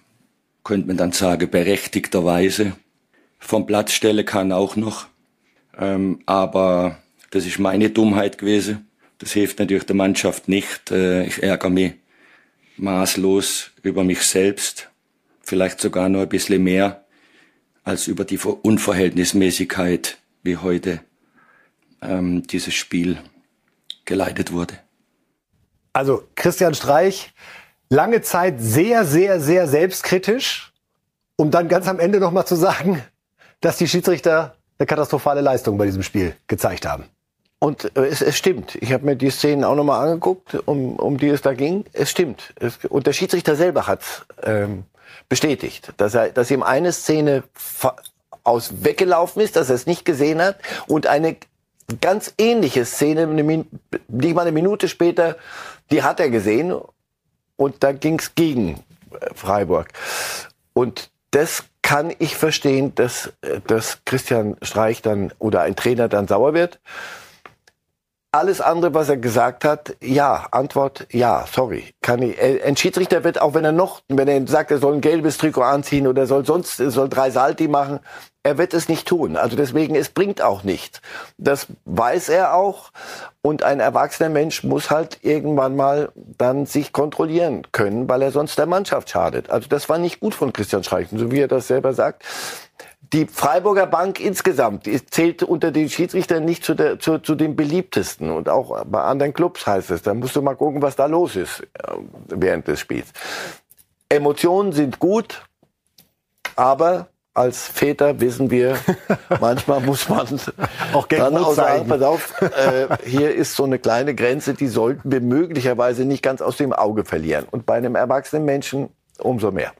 könnte man dann sagen, berechtigterweise vom Platz stellen kann auch noch. Ähm, aber das ist meine Dummheit gewesen. Das hilft natürlich der Mannschaft nicht. Äh, ich ärgere mich maßlos über mich selbst, vielleicht sogar noch ein bisschen mehr als über die Ver- Unverhältnismäßigkeit, wie heute ähm, dieses Spiel geleitet wurde. Also Christian Streich, lange Zeit sehr, sehr, sehr selbstkritisch, um dann ganz am Ende nochmal zu sagen, dass die Schiedsrichter eine katastrophale Leistung bei diesem Spiel gezeigt haben. Und äh, es, es stimmt. Ich habe mir die Szenen auch nochmal angeguckt, um, um die es da ging. Es stimmt. Es, und der Schiedsrichter selber hat ähm, bestätigt, dass, er, dass ihm eine Szene aus weggelaufen ist, dass er es nicht gesehen hat. Und eine ganz ähnliche Szene, nicht mal eine Minute später, die hat er gesehen. Und da ging es gegen äh, Freiburg. Und das kann ich verstehen, dass, äh, dass Christian Streich dann oder ein Trainer dann sauer wird. Alles andere, was er gesagt hat, ja, Antwort, ja, sorry. Kann ich, äh, ein Schiedsrichter wird, auch wenn er noch, wenn er sagt, er soll ein gelbes Trikot anziehen oder soll sonst, soll drei Salti machen, er wird es nicht tun. Also deswegen, es bringt auch nichts. Das weiß er auch. Und ein erwachsener Mensch muss halt irgendwann mal dann sich kontrollieren können, weil er sonst der Mannschaft schadet. Also das war nicht gut von Christian Streich, so wie er das selber sagt. Die Freiburger Bank insgesamt zählt unter den Schiedsrichtern nicht zu, der, zu, zu den beliebtesten. Und auch bei anderen Clubs heißt es. Da musst du mal gucken, was da los ist äh, während des Spiels. Emotionen sind gut, aber als Väter wissen wir, manchmal muss man Auch dann rot auch sagen, pass auf, äh, hier ist so eine kleine Grenze, die sollten wir möglicherweise nicht ganz aus dem Auge verlieren. Und bei einem erwachsenen Menschen umso mehr.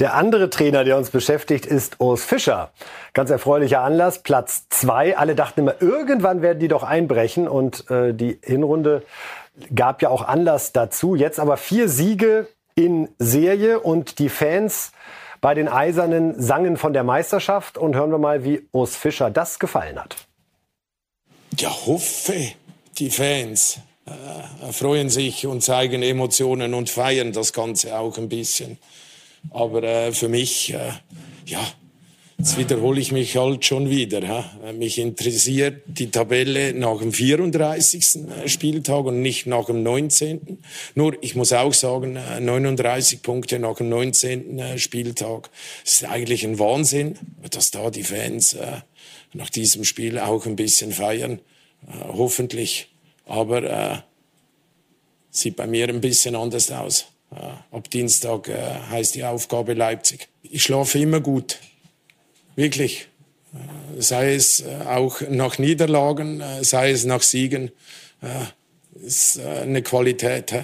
Der andere Trainer, der uns beschäftigt, ist Urs Fischer. Ganz erfreulicher Anlass, Platz zwei. Alle dachten immer, irgendwann werden die doch einbrechen. Und äh, die Hinrunde gab ja auch Anlass dazu. Jetzt aber vier Siege in Serie und die Fans bei den Eisernen sangen von der Meisterschaft und hören wir mal, wie Urs Fischer das gefallen hat. Ja, hoffe, die Fans äh, freuen sich und zeigen Emotionen und feiern das Ganze auch ein bisschen. Aber äh, für mich, äh, ja, Jetzt wiederhole ich mich halt schon wieder. Ja. Mich interessiert die Tabelle nach dem 34. Äh, Spieltag und nicht nach dem 19. Nur, ich muss auch sagen, 39 äh, Punkte nach dem 19. Äh, Spieltag ist eigentlich ein Wahnsinn, dass da die Fans nach diesem Spiel auch ein bisschen feiern. Hoffentlich. Aber sieht bei mir ein bisschen anders aus. Ab Dienstag heißt die Aufgabe Leipzig. Ich schlafe immer gut. Wirklich. Sei es äh, auch nach Niederlagen, äh, sei es nach Siegen. Äh, ist eine Qualität.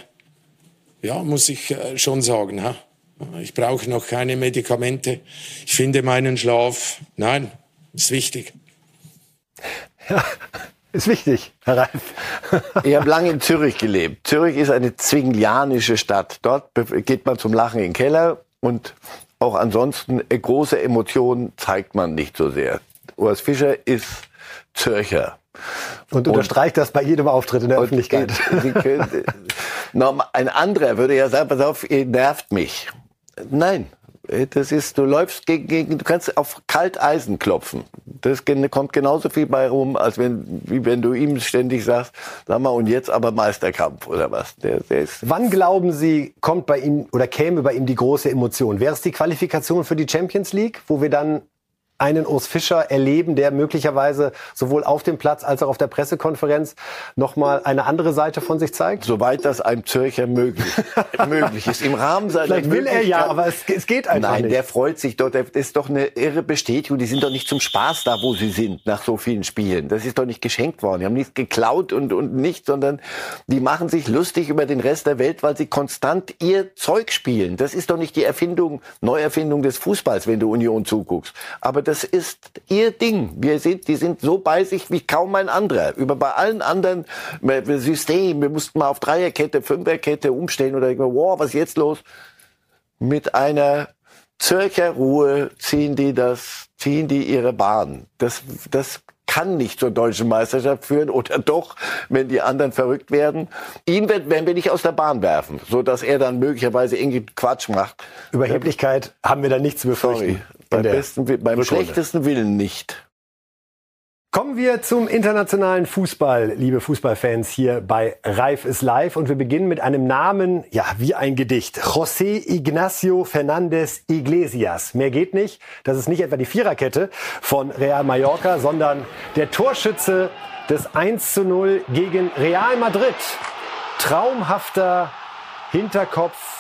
Ja, muss ich schon sagen. Ich brauche noch keine Medikamente. Ich finde meinen Schlaf, nein, ist wichtig. Ja, ist wichtig, Herr Reif. ich habe lange in Zürich gelebt. Zürich ist eine zwinglianische Stadt. Dort geht man zum Lachen in den Keller und auch ansonsten äh, große Emotionen zeigt man nicht so sehr. Urs Fischer ist Zürcher. Und unterstreicht und, das bei jedem Auftritt in der Öffentlichkeit. Sie können, ein anderer würde ja sagen, pass auf, ihr nervt mich. Nein, äh, das ist, du läufst gegen, gegen, du kannst auf Kalteisen klopfen. Das kommt genauso viel bei rum, als wenn, wie wenn du ihm ständig sagst, sag mal, und jetzt aber Meisterkampf oder was. Der, der ist Wann glauben Sie, kommt bei ihm oder käme bei ihm die große Emotion? Wäre es die Qualifikation für die Champions League, wo wir dann einen Urs Fischer erleben, der möglicherweise sowohl auf dem Platz als auch auf der Pressekonferenz nochmal eine andere Seite von sich zeigt? Soweit das einem Zürcher möglich, möglich ist. Im Rahmen seiner Vielleicht will er ja, aber es, es geht einfach Nein, nicht. der freut sich doch. Das ist doch eine irre Bestätigung. Die sind doch nicht zum Spaß da, wo sie sind, nach so vielen Spielen. Das ist doch nicht geschenkt worden. Die haben nichts geklaut und, und nicht, sondern die machen sich lustig über den Rest der Welt, weil sie konstant ihr Zeug spielen. Das ist doch nicht die Erfindung, Neuerfindung des Fußballs, wenn du Union zuguckst. Aber das ist ihr Ding. Wir sind, die sind so bei sich wie kaum ein anderer. Über bei allen anderen Systemen, wir mussten mal auf Dreierkette, Fünferkette umstellen oder wow, was ist jetzt los? Mit einer Zürcher Ruhe ziehen die das, ziehen die ihre Bahn. Das, das kann nicht zur deutschen Meisterschaft führen oder doch, wenn die anderen verrückt werden. Ihn werden wir nicht aus der Bahn werfen, so dass er dann möglicherweise irgendwie Quatsch macht. Überheblichkeit haben wir da nichts zu befürchten. Sorry. Beim, besten, beim schlechtesten Willen nicht. Kommen wir zum internationalen Fußball, liebe Fußballfans, hier bei Reif ist live. Und wir beginnen mit einem Namen, ja, wie ein Gedicht. José Ignacio Fernandez Iglesias. Mehr geht nicht. Das ist nicht etwa die Viererkette von Real Mallorca, sondern der Torschütze des 1 zu 0 gegen Real Madrid. Traumhafter Hinterkopf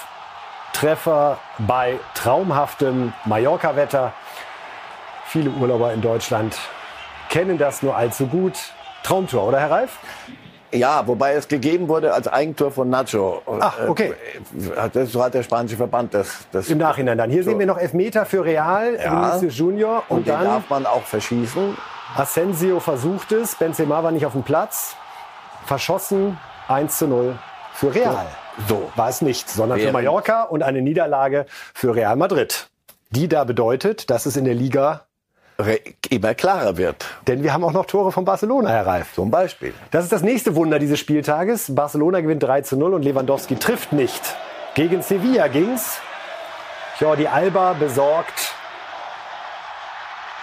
Treffer bei traumhaftem Mallorca-Wetter. Viele Urlauber in Deutschland kennen das nur allzu gut. Traumtor, oder Herr Reif? Ja, wobei es gegeben wurde als Eigentor von Nacho. Ach, okay. Äh, so hat der spanische Verband das. das Im Nachhinein dann. Hier so. sehen wir noch Elfmeter für Real, ja. Vinicius Junior. Und, und dann darf man auch verschießen. Asensio versucht es, Benzema war nicht auf dem Platz. Verschossen, 1 zu 0 für Real. So war es nicht, sondern für Mallorca und eine Niederlage für Real Madrid. Die da bedeutet, dass es in der Liga immer klarer wird. Denn wir haben auch noch Tore von Barcelona, Herr Reif. Zum Beispiel. Das ist das nächste Wunder dieses Spieltages. Barcelona gewinnt 3 zu 0 und Lewandowski trifft nicht. Gegen Sevilla ging's. Jordi Alba besorgt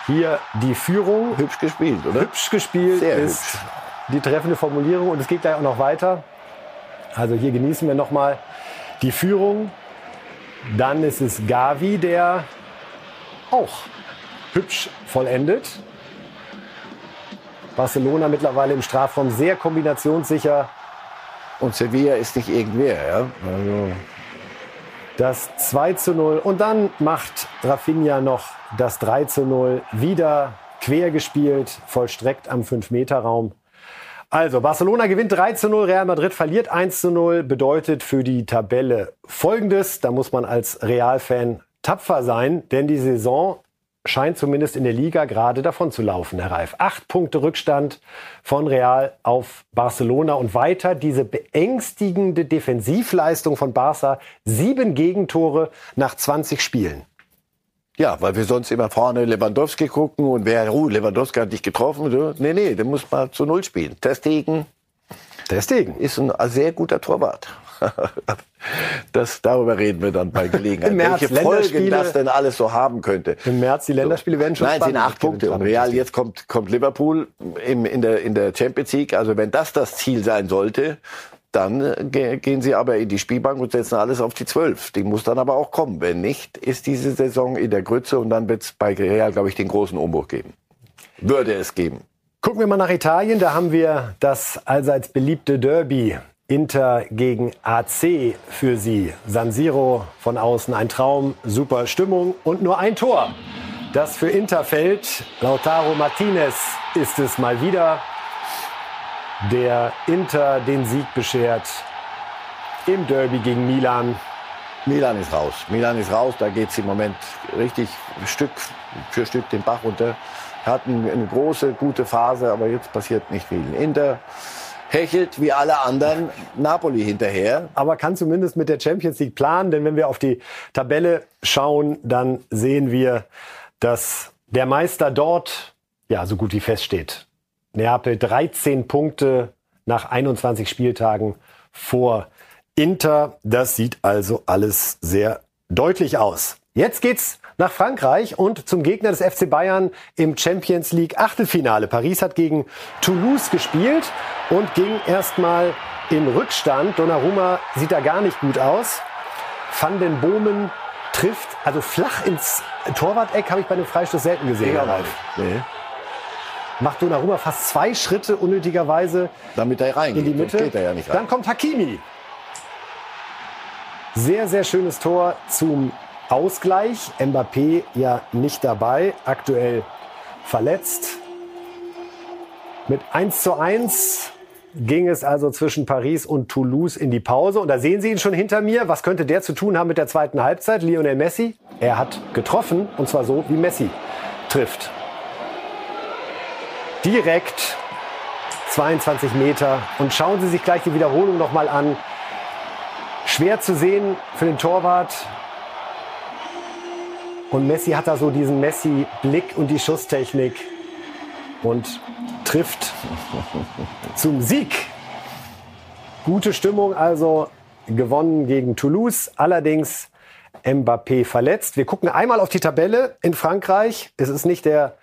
hier die Führung. Hübsch gespielt, oder? Hübsch gespielt Sehr ist hübsch. die treffende Formulierung. Und es geht gleich auch noch weiter. Also hier genießen wir nochmal die Führung. Dann ist es Gavi, der auch hübsch vollendet. Barcelona mittlerweile im Strafraum sehr kombinationssicher. Und Sevilla ist nicht irgendwer, ja. Also das 2 zu 0. Und dann macht Rafinha noch das 3 zu 0. Wieder quer gespielt, vollstreckt am 5-Meter-Raum. Also, Barcelona gewinnt 3 zu 0, Real Madrid verliert 1 zu 0, bedeutet für die Tabelle Folgendes. Da muss man als Real-Fan tapfer sein, denn die Saison scheint zumindest in der Liga gerade davon zu laufen, Herr Reif. Acht Punkte Rückstand von Real auf Barcelona und weiter diese beängstigende Defensivleistung von Barca. Sieben Gegentore nach 20 Spielen. Ja, weil wir sonst immer vorne Lewandowski gucken und wer, oh, Lewandowski hat dich getroffen. So. Nee, nee, der muss mal zu Null spielen. Testegen. Testegen. Ist ein sehr guter Torwart. das, darüber reden wir dann bei Gelegenheit. Im März, Welche Folgen das denn alles so haben könnte. Im März, die Länderspiele werden schon Nein, es sind spannend. acht Punkte. Und Real, jetzt kommt, kommt Liverpool im, in, der, in der Champions League. Also wenn das das Ziel sein sollte, dann äh, ge- gehen sie aber in die Spielbank und setzen alles auf die zwölf. Die muss dann aber auch kommen. Wenn nicht, ist diese Saison in der Grütze und dann wird es bei Real, glaube ich, den großen Umbruch geben. Würde es geben. Gucken wir mal nach Italien. Da haben wir das allseits beliebte Derby. Inter gegen AC für Sie. San Siro von außen ein Traum, super Stimmung und nur ein Tor. Das für Inter fällt. Lautaro Martinez ist es mal wieder, der Inter den Sieg beschert im Derby gegen Milan. Milan ist raus. Milan ist raus. Da geht es im Moment richtig Stück für Stück den Bach runter. Hatten eine große, gute Phase, aber jetzt passiert nicht viel. Inter hechelt wie alle anderen Napoli hinterher. aber kann zumindest mit der Champions League planen, denn wenn wir auf die Tabelle schauen, dann sehen wir, dass der Meister dort ja so gut wie feststeht. Neapel 13 Punkte nach 21 Spieltagen vor Inter. Das sieht also alles sehr deutlich aus. Jetzt geht's nach Frankreich und zum Gegner des FC Bayern im Champions League Achtelfinale. Paris hat gegen Toulouse gespielt und ging erstmal in Rückstand. Donnarumma sieht da gar nicht gut aus. Van den Bomen trifft, also flach ins Torwart-Eck habe ich bei einem Freistoß selten gesehen. Ralf. Nee, Macht Donnarumma fast zwei Schritte unnötigerweise damit er reingeht. in die Mitte. geht er ja nicht rein. Dann kommt Hakimi. Sehr, sehr schönes Tor zum Ausgleich. Mbappé ja nicht dabei, aktuell verletzt. Mit 1 zu 1 ging es also zwischen Paris und Toulouse in die Pause. Und da sehen Sie ihn schon hinter mir. Was könnte der zu tun haben mit der zweiten Halbzeit? Lionel Messi. Er hat getroffen und zwar so, wie Messi trifft. Direkt 22 Meter. Und schauen Sie sich gleich die Wiederholung noch mal an. Schwer zu sehen für den Torwart. Und Messi hat da so diesen Messi-Blick und die Schusstechnik und trifft zum Sieg. Gute Stimmung also gewonnen gegen Toulouse. Allerdings Mbappé verletzt. Wir gucken einmal auf die Tabelle in Frankreich. Es ist nicht der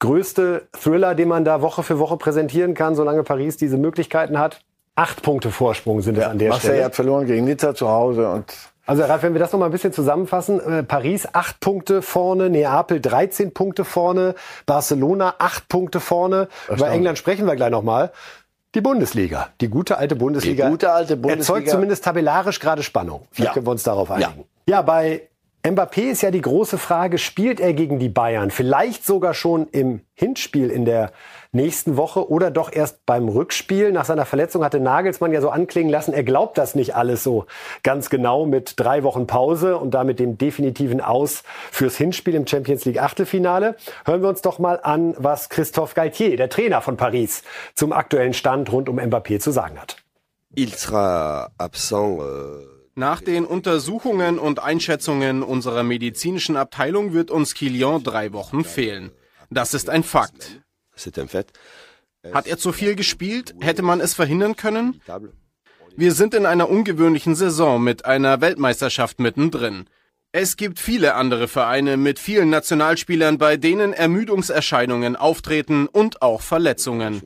größte Thriller, den man da Woche für Woche präsentieren kann, solange Paris diese Möglichkeiten hat. Acht Punkte Vorsprung sind es an der Marseille Stelle. hat verloren gegen Nizza zu Hause und Also Ralf, wenn wir das noch mal ein bisschen zusammenfassen, äh, Paris acht Punkte vorne, Neapel 13 Punkte vorne, Barcelona acht Punkte vorne. Über England sprechen wir gleich noch mal. Die Bundesliga, die gute alte Bundesliga, Die gute alte Bundesliga. erzeugt zumindest tabellarisch gerade Spannung. Vielleicht Ja. können wir uns darauf Ja. einigen. Ja, bei Mbappé ist ja die große Frage, spielt er gegen die Bayern? Vielleicht sogar schon im Hinspiel in der nächsten Woche oder doch erst beim Rückspiel. Nach seiner Verletzung hatte Nagelsmann ja so anklingen lassen, er glaubt das nicht alles so ganz genau mit drei Wochen Pause und damit dem definitiven Aus fürs Hinspiel im Champions League Achtelfinale. Hören wir uns doch mal an, was Christophe Galtier, der Trainer von Paris, zum aktuellen Stand rund um Mbappé zu sagen hat. Il sera absent. euh, Nach den Untersuchungen und Einschätzungen unserer medizinischen Abteilung wird uns Kilian drei Wochen fehlen. Das ist ein Fakt. Hat er zu viel gespielt? Hätte man es verhindern können? Wir sind in einer ungewöhnlichen Saison mit einer Weltmeisterschaft mittendrin. Es gibt viele andere Vereine mit vielen Nationalspielern, bei denen Ermüdungserscheinungen auftreten und auch Verletzungen.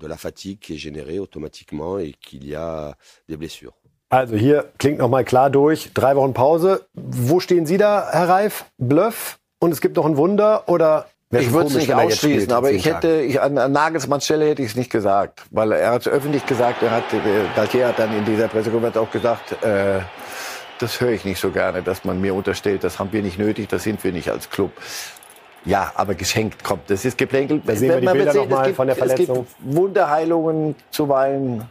De la fatigue qui est générée automatiquement et qu'il y a des blessures. Also hier klingt noch mal klar durch. Drei Wochen Pause. Wo stehen Sie da, Herr Reif? Bluff? Und es gibt noch ein Wunder? Oder Ich würde es nicht ausschließen, aber ich hätte, ich, an, an Nagelsmanns Stelle hätte ich es nicht gesagt, weil er hat es öffentlich gesagt, er hat, äh, Galtier hat dann in dieser Pressekonferenz auch gesagt, äh, das höre ich nicht so gerne, dass man mir unterstellt, das haben wir nicht nötig, das sind wir nicht als Club. Ja, aber geschenkt kommt, das ist Geplänkel. Da sehen wir die Bilder sehen, noch mal es gibt, von der Es gibt Verletzung. Wunderheilungen zuweilen.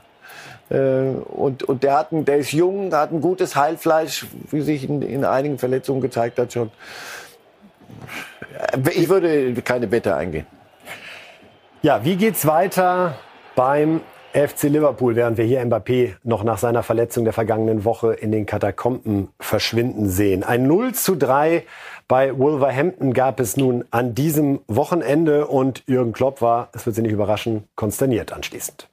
Äh, und, und der, hat ein, der ist jung, hat ein gutes Heilfleisch, wie sich in, in einigen Verletzungen gezeigt hat schon. Ich würde keine Wette eingehen. Ja, wie geht's weiter beim FC Liverpool, während wir hier Mbappé noch nach seiner Verletzung der vergangenen Woche in den Katakomben verschwinden sehen. Ein 0 zu 3 bei Wolverhampton gab es nun an diesem Wochenende und Jürgen Klopp war, es wird Sie nicht überraschen, konsterniert anschließend.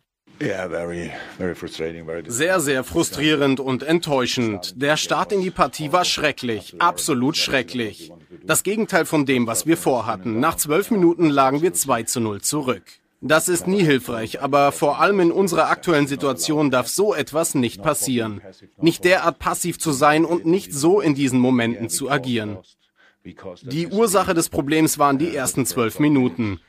Sehr, sehr frustrierend und enttäuschend. Der Start in die Partie war schrecklich, absolut schrecklich. Das Gegenteil von dem, was wir vorhatten. Nach zwölf Minuten lagen wir 2 zu 0 zurück. Das ist nie hilfreich, aber vor allem in unserer aktuellen Situation darf so etwas nicht passieren. Nicht derart passiv zu sein und nicht so in diesen Momenten zu agieren. Die Ursache des Problems waren die ersten zwölf Minuten.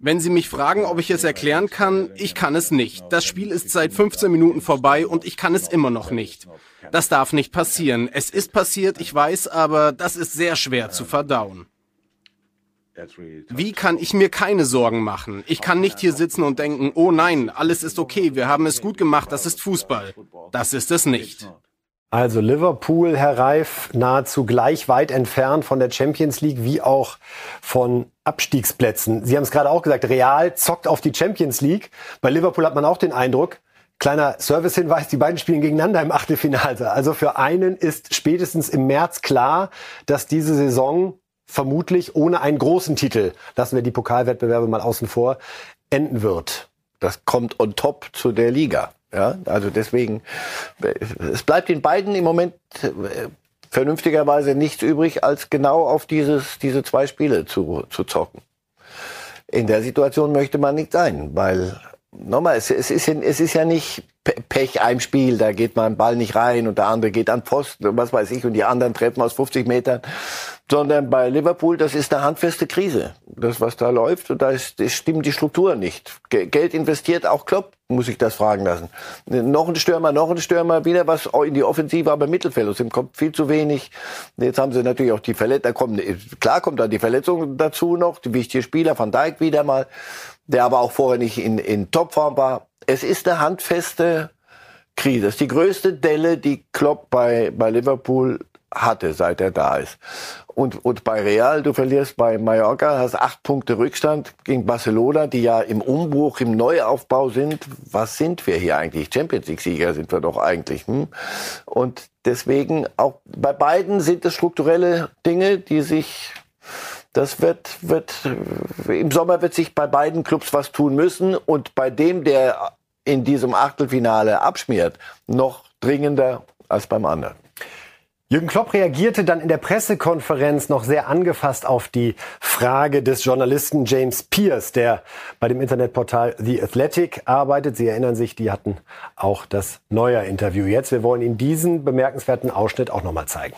Wenn Sie mich fragen, ob ich es erklären kann, ich kann es nicht. Das Spiel ist seit 15 Minuten vorbei und ich kann es immer noch nicht. Das darf nicht passieren. Es ist passiert, ich weiß, aber das ist sehr schwer zu verdauen. Wie kann ich mir keine Sorgen machen? Ich kann nicht hier sitzen und denken, oh nein, alles ist okay, wir haben es gut gemacht, das ist Fußball. Das ist es nicht. Also Liverpool, Herr Reif, nahezu gleich weit entfernt von der Champions League wie auch von Abstiegsplätzen. Sie haben es gerade auch gesagt, Real zockt auf die Champions League. Bei Liverpool hat man auch den Eindruck, kleiner Servicehinweis, die beiden spielen gegeneinander im Achtelfinale. Also für einen ist spätestens im März klar, dass diese Saison vermutlich ohne einen großen Titel, lassen wir die Pokalwettbewerbe mal außen vor, enden wird. Das kommt on top zu der Liga. Ja, also deswegen, es bleibt den beiden im Moment äh, vernünftigerweise nichts übrig, als genau auf dieses, diese zwei Spiele zu, zu zocken. In der Situation möchte man nicht sein, weil nochmal, es, es, ist, es ist ja nicht Pech einem Spiel, da geht man Ball nicht rein und der andere geht an Posten, was weiß ich, und die anderen treffen aus 50 Metern. Sondern bei Liverpool, das ist eine handfeste Krise. Das, was da läuft, da ist, stimmen die Strukturen nicht. Geld investiert auch Klopp, muss ich das fragen lassen. Noch ein Stürmer, noch ein Stürmer, wieder was in die Offensive, aber Mittelfeld. Es kommt viel zu wenig. Jetzt haben sie natürlich auch die Verletzung, kommt, klar kommt da die Verletzung dazu noch, die wichtige Spieler, Van Dijk wieder mal der aber auch vorher nicht in, in Topform war. Es ist eine handfeste Krise. Das ist die größte Delle, die Klopp bei, bei Liverpool hatte, seit er da ist. Und, und bei Real, du verlierst bei Mallorca, hast acht Punkte Rückstand gegen Barcelona, die ja im Umbruch, im Neuaufbau sind. Was sind wir hier eigentlich? Champions League-Sieger sind wir doch eigentlich. Hm? Und deswegen auch bei beiden sind es strukturelle Dinge, die sich das wird, wird, im Sommer wird sich bei beiden Clubs was tun müssen und bei dem, der in diesem Achtelfinale abschmiert, noch dringender als beim anderen. Jürgen Klopp reagierte dann in der Pressekonferenz noch sehr angefasst auf die Frage des Journalisten James Pierce, der bei dem Internetportal The Athletic arbeitet. Sie erinnern sich, die hatten auch das Neuer-Interview jetzt. Wir wollen Ihnen diesen bemerkenswerten Ausschnitt auch nochmal zeigen.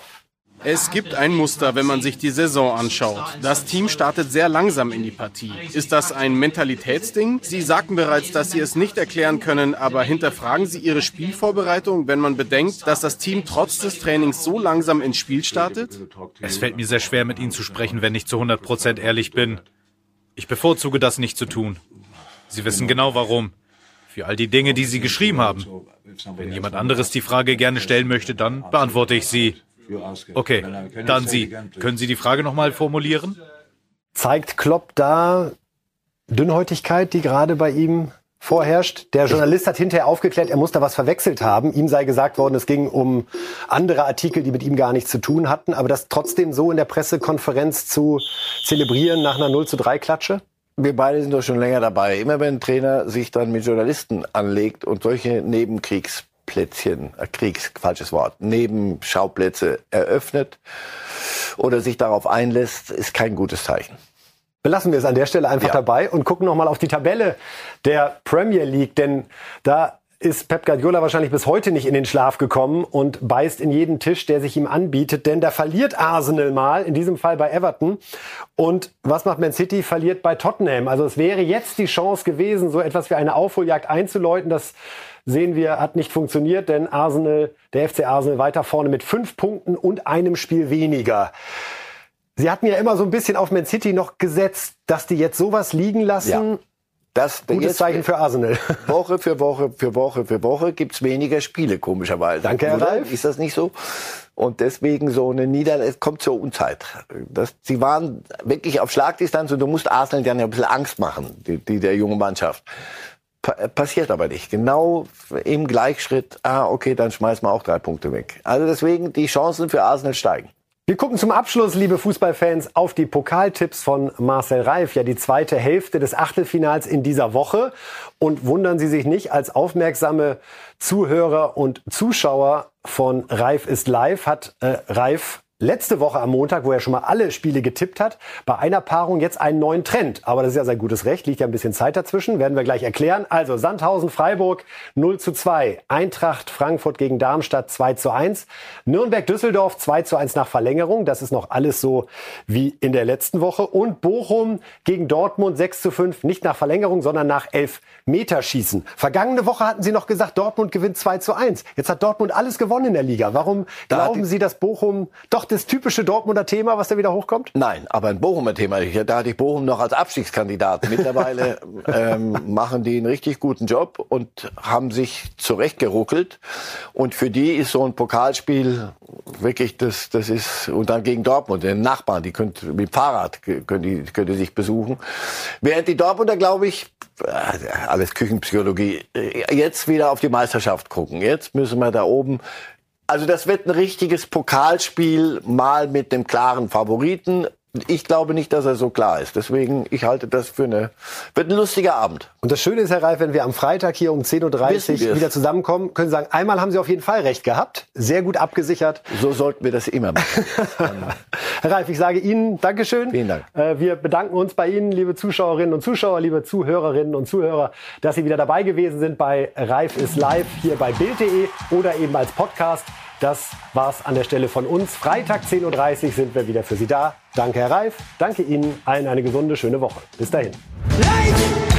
Es gibt ein Muster, wenn man sich die Saison anschaut. Das Team startet sehr langsam in die Partie. Ist das ein Mentalitätsding? Sie sagten bereits, dass Sie es nicht erklären können, aber hinterfragen Sie Ihre Spielvorbereitung, wenn man bedenkt, dass das Team trotz des Trainings so langsam ins Spiel startet? Es fällt mir sehr schwer, mit Ihnen zu sprechen, wenn ich zu 100 Prozent ehrlich bin. Ich bevorzuge das nicht zu tun. Sie wissen genau warum. Für all die Dinge, die Sie geschrieben haben. Wenn jemand anderes die Frage gerne stellen möchte, dann beantworte ich sie. Okay, dann Sie. Können Sie die Frage nochmal formulieren? Zeigt Klopp da Dünnhäutigkeit, die gerade bei ihm vorherrscht. Der Journalist hat hinterher aufgeklärt, er muss da was verwechselt haben. Ihm sei gesagt worden, es ging um andere Artikel, die mit ihm gar nichts zu tun hatten. Aber das trotzdem so in der Pressekonferenz zu zelebrieren nach einer 0 zu 3 Klatsche? Wir beide sind doch schon länger dabei. Immer wenn ein Trainer sich dann mit Journalisten anlegt und solche Nebenkriegs Plätzchen, äh, Kriegs, falsches Wort, Nebenschauplätze eröffnet oder sich darauf einlässt, ist kein gutes Zeichen. Belassen wir es an der Stelle einfach ja. dabei und gucken nochmal auf die Tabelle der Premier League, denn da ist Pep Guardiola wahrscheinlich bis heute nicht in den Schlaf gekommen und beißt in jeden Tisch, der sich ihm anbietet, denn da verliert Arsenal mal, in diesem Fall bei Everton. Und was macht Man City? Verliert bei Tottenham. Also es wäre jetzt die Chance gewesen, so etwas wie eine Aufholjagd einzuläuten. Das sehen wir, hat nicht funktioniert, denn Arsenal, der FC Arsenal weiter vorne mit fünf Punkten und einem Spiel weniger. Sie hatten ja immer so ein bisschen auf Man City noch gesetzt, dass die jetzt sowas liegen lassen. Ja. Das Gutes Zeichen für Arsenal. Woche für Woche für Woche für Woche gibt's weniger Spiele, komischerweise. Danke, Herr Ralf. Ist das nicht so? Und deswegen so eine Niederlage, es kommt zur Unzeit. Das, sie waren wirklich auf Schlagdistanz und du musst Arsenal dann ja ein bisschen Angst machen, die, die der junge Mannschaft. Pa passiert aber nicht. Genau im Gleichschritt, ah, okay, dann schmeißen wir auch drei Punkte weg. Also deswegen, die Chancen für Arsenal steigen. Wir gucken zum Abschluss, liebe Fußballfans, auf die Pokaltipps von Marcel Reif. Ja, die zweite Hälfte des Achtelfinals in dieser Woche. Und wundern Sie sich nicht, als aufmerksame Zuhörer und Zuschauer von Reif ist live hat äh, Reif letzte Woche am Montag, wo er schon mal alle Spiele getippt hat, bei einer Paarung jetzt einen neuen Trend. Aber das ist ja sein gutes Recht, liegt ja ein bisschen Zeit dazwischen, werden wir gleich erklären. Also Sandhausen, Freiburg 0 zu 2, Eintracht Frankfurt gegen Darmstadt 2 zu 1, Nürnberg, Düsseldorf 2 zu 1 nach Verlängerung. Das ist noch alles so wie in der letzten Woche. Und Bochum gegen Dortmund 6 zu 5, nicht nach Verlängerung, sondern nach 11 Meterschießen. Vergangene Woche hatten Sie noch gesagt, Dortmund gewinnt 2 zu 1. Jetzt hat Dortmund alles gewonnen in der Liga. Warum Da glauben Sie, dass Bochum doch das typische Dortmunder Thema, was da wieder hochkommt? Nein, aber ein Bochumer Thema. Da hatte ich Bochum noch als Abstiegskandidat. Mittlerweile ähm, machen die einen richtig guten Job und haben sich zurechtgeruckelt. Und für die ist so ein Pokalspiel wirklich, das, das ist, und dann gegen Dortmund, den Nachbarn, die könnt, mit dem Fahrrad können die, können die sich besuchen. Während die Dortmunder, glaube ich, äh, alles Küchenpsychologie, äh, jetzt wieder auf die Meisterschaft gucken. Jetzt müssen wir da oben also das wird ein richtiges Pokalspiel, mal mit dem klaren Favoriten. Ich glaube nicht, dass er so klar ist. Deswegen, ich halte das für eine, wird ein lustiger Abend. Und das Schöne ist, Herr Reif, wenn wir am Freitag hier um 10.30 Wissen Uhr wieder zusammenkommen, können Sie sagen, einmal haben Sie auf jeden Fall recht gehabt. Sehr gut abgesichert. So sollten wir das immer machen. Herr Reif, ich sage Ihnen Dankeschön. Vielen Dank. Äh, Wir bedanken uns bei Ihnen, liebe Zuschauerinnen und Zuschauer, liebe Zuhörerinnen und Zuhörer, dass Sie wieder dabei gewesen sind bei Reif ist live hier bei Bild.de oder eben als Podcast. Das war's an der Stelle von uns. Freitag 10.30 Uhr sind wir wieder für Sie da. Danke, Herr Reif. Danke Ihnen. Allen eine gesunde, schöne Woche. Bis dahin. Life